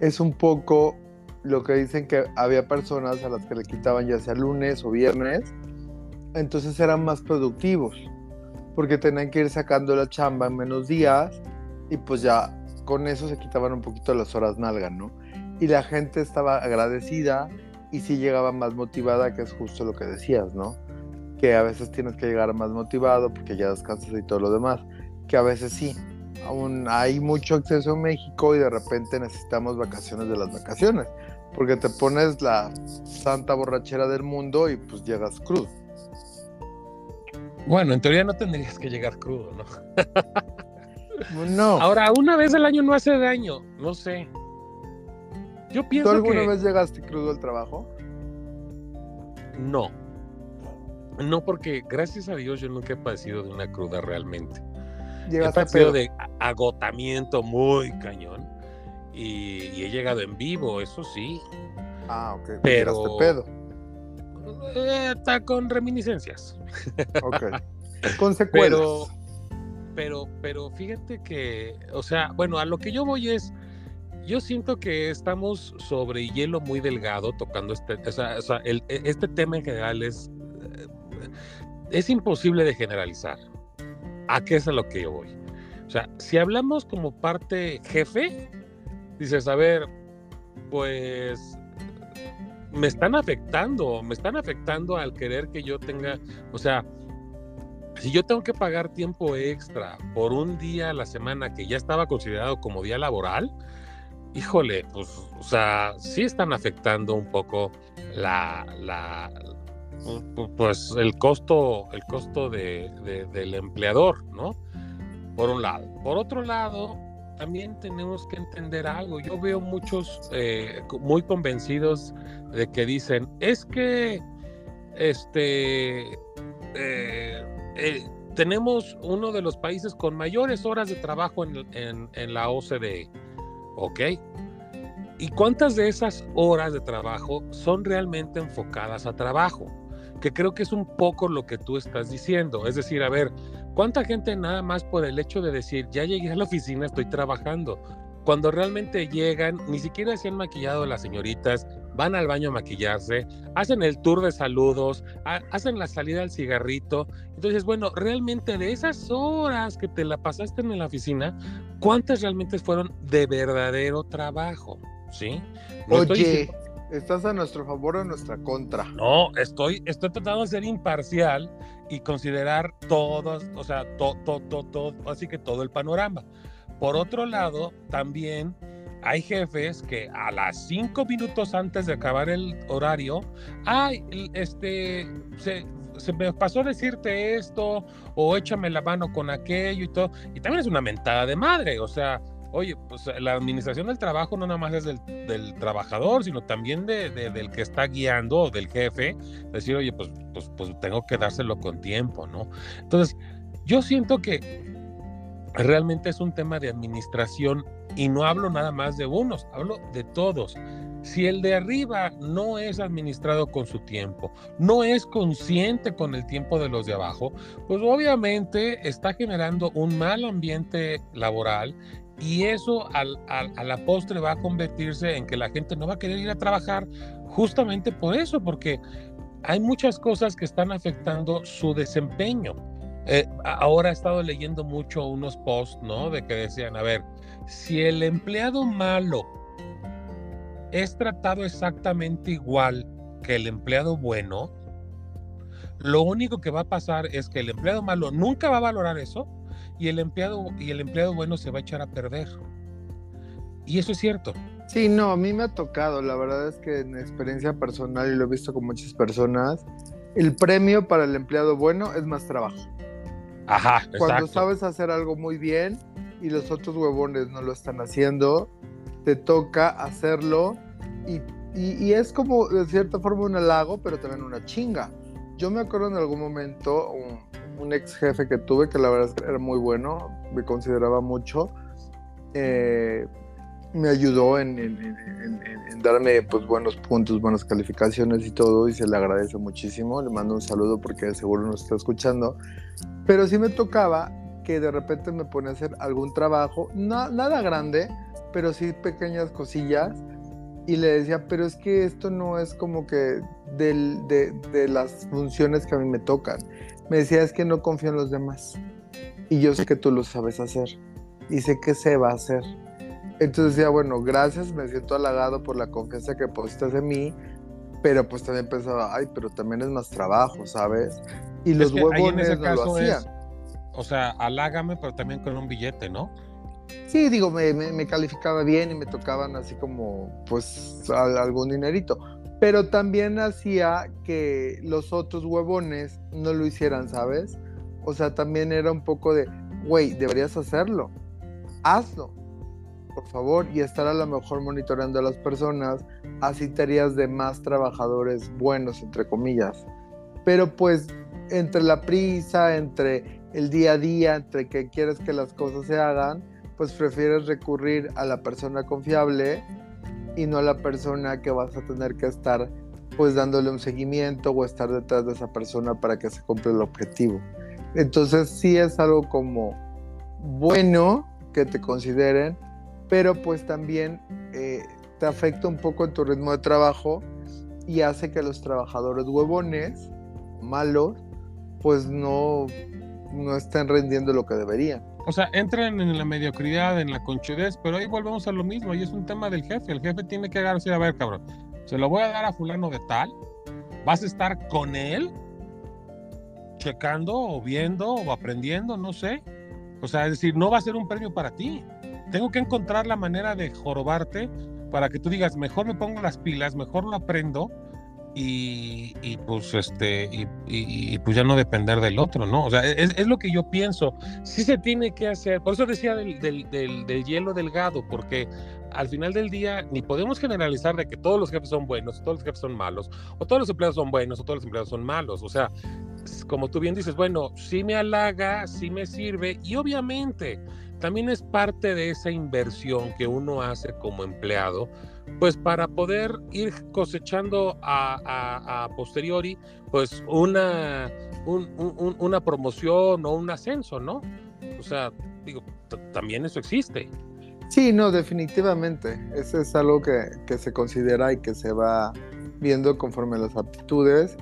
es un poco lo que dicen que había personas a las que le quitaban ya sea lunes o viernes, entonces eran más productivos, porque tenían que ir sacando la chamba en menos días y pues ya con eso se quitaban un poquito las horas nalga, ¿no? Y la gente estaba agradecida y sí llegaba más motivada, que es justo lo que decías, ¿no? Que a veces tienes que llegar más motivado porque ya descansas y todo lo demás, que a veces sí, aún hay mucho acceso en México y de repente necesitamos vacaciones de las vacaciones, porque te pones la santa borrachera del mundo y pues llegas crudo. Bueno, en teoría no tendrías que llegar crudo, ¿no? no. Ahora, una vez al año no hace daño, no sé. Yo pienso ¿Tú alguna vez llegaste crudo al trabajo? No. No, porque gracias a Dios yo nunca he padecido de una cruda realmente he pasado de agotamiento muy cañón y, he llegado en vivo, eso sí. Ah, ok. Pero. pedo. Eh, está con reminiscencias. Ok. Con secuelas. Pero, pero, pero fíjate que, o sea, bueno, a lo que yo voy es. Yo siento que estamos sobre hielo muy delgado tocando este, e, este tema en general es, eh, es imposible de generalizar. ¿A qué es a lo que yo voy? O sea, si hablamos como parte jefe, dices, a ver, pues me están afectando, me están afectando al querer que yo tenga, o sea, si yo tengo que pagar tiempo extra por un día a la semana que ya estaba considerado como día laboral, híjole, pues, o sea, sí están afectando un poco la, la, pues el costo, el costo de, del empleador, ¿no? Por un lado. Por otro lado, también tenemos que entender algo. Yo veo muchos eh, muy convencidos de que dicen, es que este eh, eh, tenemos uno de los países con mayores horas de trabajo en, en, en la OCDE. ¿Ok? ¿Y cuántas de esas horas de trabajo son realmente enfocadas a trabajo? que creo que es un poco lo que tú estás diciendo. Es decir, a ver, ¿cuánta gente nada más por el hecho de decir, ya llegué a la oficina, estoy trabajando? Cuando realmente llegan, ni siquiera se han maquillado las señoritas, van al baño a maquillarse, hacen el tour de saludos, hacen la salida al cigarrito. Entonces, bueno, realmente de esas horas que te la pasaste en la oficina, ¿cuántas realmente fueron de verdadero trabajo? ¿Sí? Oye, ¿Estás a nuestro favor o a nuestra contra? No, estoy, estoy tratando de ser imparcial y considerar todos, o sea, todo, todo, todo, así que todo el panorama. Por otro lado, también hay jefes que a las cinco minutos antes de acabar el horario, ay, este, se, me pasó decirte esto, o échame la mano con aquello y todo. Y también es una mentada de madre, o sea, oye, pues la administración del trabajo no nada más es del, trabajador, sino también de, del que está guiando, del jefe, decir, oye, pues, pues, pues, tengo que dárselo con tiempo, ¿no? Entonces, yo siento que realmente es un tema de administración y no hablo nada más de unos, hablo de todos. Si el de arriba no es administrado con su tiempo, no es consciente con el tiempo de los de abajo, pues obviamente está generando un mal ambiente laboral y eso a la postre va a convertirse en que la gente no va a querer ir a trabajar justamente por eso, porque hay muchas cosas que están afectando su desempeño. Eh, ahora he estado leyendo mucho unos posts, ¿no? De que decían, a ver, si el empleado malo es tratado exactamente igual que el empleado bueno, lo único que va a pasar es que el empleado malo nunca va a valorar eso y el empleado y el empleado bueno se va a echar a perder. Y eso es cierto. Sí, no, a mí me ha tocado, la verdad es que en experiencia personal y lo he visto con muchas personas, el premio para el empleado bueno es más trabajo. Ajá, Cuando sabes hacer algo muy bien y los otros huevones no lo están haciendo, te toca hacerlo y, es como de cierta forma un halago, pero también una chinga. Yo me acuerdo en algún momento un, ex jefe que tuve que la verdad era muy bueno, me consideraba mucho. Eh, me ayudó en, darme pues buenos puntos, buenas calificaciones y todo y se le agradece muchísimo. Le mando un saludo porque seguro nos está escuchando. Pero sí me tocaba que de repente me pone a hacer algún trabajo, nada grande, pero sí pequeñas cosillas. Y le decía, pero es que esto no es como que de, de las funciones que a mí me tocan. Me decía, es que no confío en los demás. Y yo sé que tú lo sabes hacer. Y sé que se va a hacer entonces decía, bueno, gracias, me siento halagado por la confianza que pusiste en mí, pero pues también pensaba, ay, pero también es más trabajo, ¿sabes? Y los huevones no lo hacían. o sea, halágame, pero también con un billete, ¿no? Sí, digo, me, me, calificaba bien y me tocaban así como, pues, algún dinerito. Pero también hacía que los otros huevones no lo hicieran, ¿sabes? O sea, también era un poco de, güey, deberías hacerlo. Hazlo por favor, y estar a lo mejor monitoreando a las personas, así te harías de más trabajadores buenos, entre comillas. Pero pues entre la prisa, entre el día a día, entre que quieres que las cosas se hagan, pues prefieres recurrir a la persona confiable y no a la persona que vas a tener que estar pues dándole un seguimiento o estar detrás de esa persona para que se cumpla el objetivo. Entonces sí es algo como bueno que te consideren, pero pues también eh, te afecta un poco en tu ritmo de trabajo y hace que los trabajadores huevones, malos, pues no, no estén rendiendo lo que deberían. O sea, entran en la mediocridad, en la conchudez, pero ahí volvemos a lo mismo, y es un tema del jefe. El jefe tiene que agarrarse a ver, cabrón, se lo voy a dar a fulano de tal, vas a estar con él, checando o viendo o aprendiendo, no sé. O sea, es decir, no va a ser un premio para ti tengo que encontrar la manera de jorobarte para que tú digas, mejor me pongo las pilas, mejor lo aprendo y, pues este y, pues ya no depender del otro, ¿no? O sea, es, lo que yo pienso. Sí se tiene que hacer. Por eso decía del, del, hielo delgado, porque al final del día ni podemos generalizar de que todos los jefes son buenos, todos los jefes son malos, o todos los empleados son buenos, o todos los empleados son malos. O sea, como tú bien dices, bueno, sí me halaga, sí me sirve, y obviamente también es parte de esa inversión que uno hace como empleado, pues para poder ir cosechando a, posteriori, pues una, una promoción o un ascenso, ¿no? O sea, digo, también eso existe. Sí, no, definitivamente. Eso es algo que, que se considera y que se va viendo conforme las aptitudes,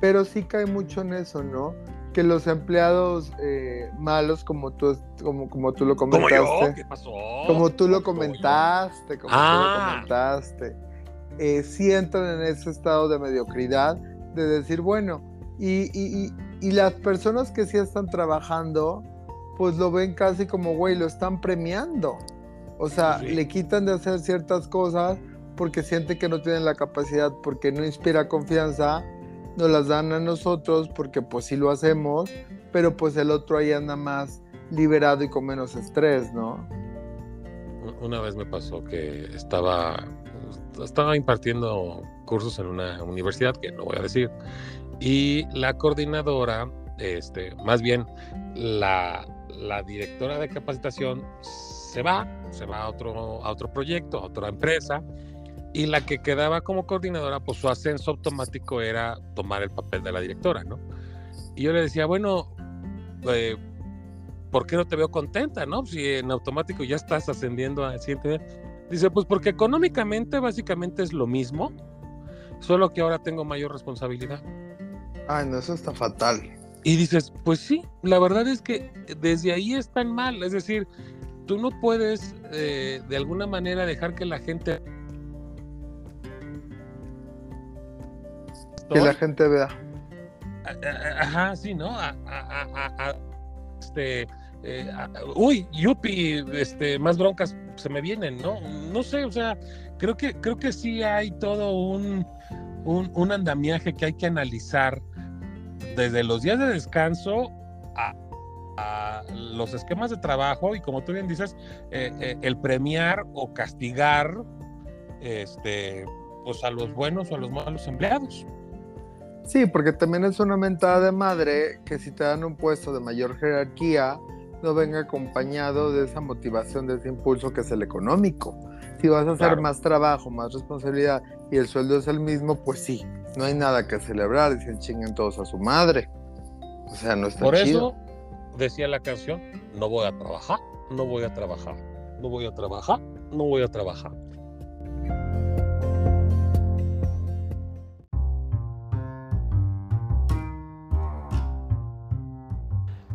pero sí cae mucho en eso, ¿no? Que los empleados eh, malos, como tú, como, como tú lo comentaste. ¿Como ¿Qué pasó? Como tú lo comentaste, como tú lo ah. comentaste. Eh, sí entran en ese estado de mediocridad, de decir, bueno, y, y, y, las personas que sí están trabajando, pues lo ven casi como, güey, lo están premiando. O sea, le quitan de hacer ciertas cosas porque siente que no tienen la capacidad, porque no inspira confianza nos las dan a nosotros porque pues sí lo hacemos, pero pues el otro ahí anda más liberado y con menos estrés, ¿no? Una vez me pasó que estaba, estaba impartiendo cursos en una universidad, que no voy a decir, y la coordinadora, este, más bien la, la directora de capacitación se va, se va a otro, a otro proyecto, a otra empresa, y la que quedaba como coordinadora, pues su ascenso automático era tomar el papel de la directora, ¿no? Y yo le decía, bueno, eh, ¿por qué no te veo contenta, no? Si en automático ya estás ascendiendo a siguiente Dice, pues porque económicamente básicamente es lo mismo, solo que ahora tengo mayor responsabilidad. Ay, no, eso está fatal. Y dices, pues sí, la verdad es que desde ahí es tan mal, es decir, tú no puedes eh, de alguna manera dejar que la gente Que la gente vea. Ajá, sí, ¿no? este, eh, uy, yupi, este, más broncas se me vienen, ¿no? No sé, o sea, creo que, creo que sí hay todo un, un, andamiaje que hay que analizar desde los días de descanso a, los esquemas de trabajo y como tú bien dices, eh, eh, el premiar o castigar este, pues a los buenos o a los malos empleados. Sí, porque también es una mentada de madre que si te dan un puesto de mayor jerarquía, no venga acompañado de esa motivación, de ese impulso que es el económico. Si vas a hacer más trabajo, más responsabilidad y el sueldo es el mismo, pues sí, no hay nada que celebrar y se chinguen todos a su madre. O sea, no está Por eso decía la canción, no voy a trabajar, no voy a trabajar, no voy a trabajar, no voy a trabajar.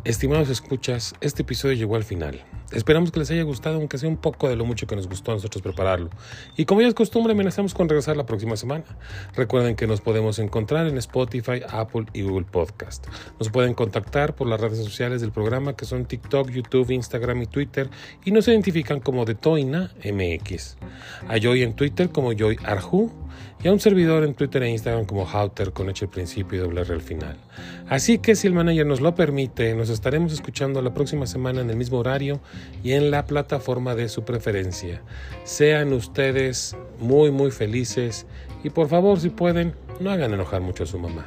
Estimados escuchas, este episodio llegó al final. Esperamos que les haya gustado, aunque sea un poco de lo mucho que nos gustó a nosotros prepararlo. Y como ya es costumbre, amenazamos con regresar la próxima semana. Recuerden que nos podemos encontrar en Spotify, Apple y Google Podcast. Nos pueden contactar por las redes sociales del programa que son TikTok, YouTube, Instagram y Twitter y nos identifican como de Toina MX. A Joy en Twitter como Joy Arju y a un servidor en Twitter e Instagram como Hauter con H al principio y doble R al final. Así que si el manager nos lo permite, nos estaremos escuchando la próxima semana en el mismo horario y en la plataforma de su preferencia. Sean ustedes muy muy felices y por favor si pueden, no hagan enojar mucho a su mamá.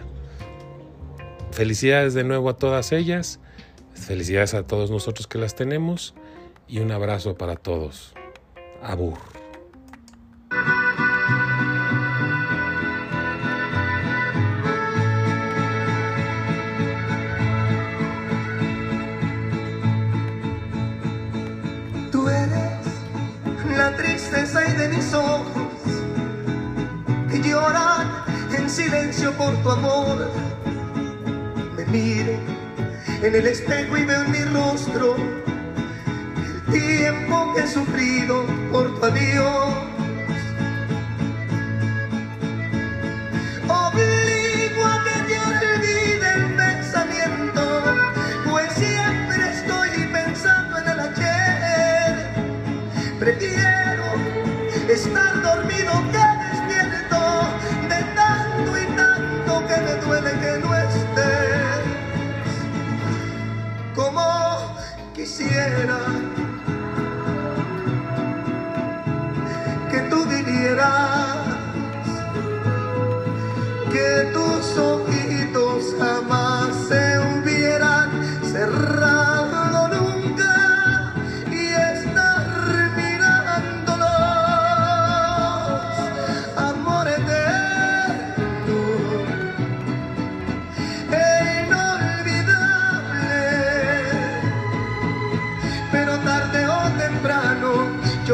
Felicidades de nuevo a todas ellas, felicidades a todos nosotros que las tenemos y un abrazo para todos. Abur. Silencio por tu amor. Me miro en el espejo y veo en mi rostro el tiempo que he sufrido por tu adiós. Quisiera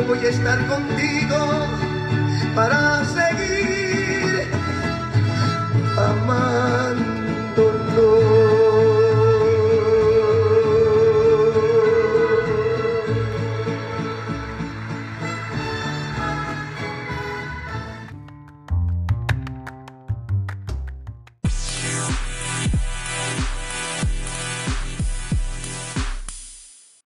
voy a estar contigo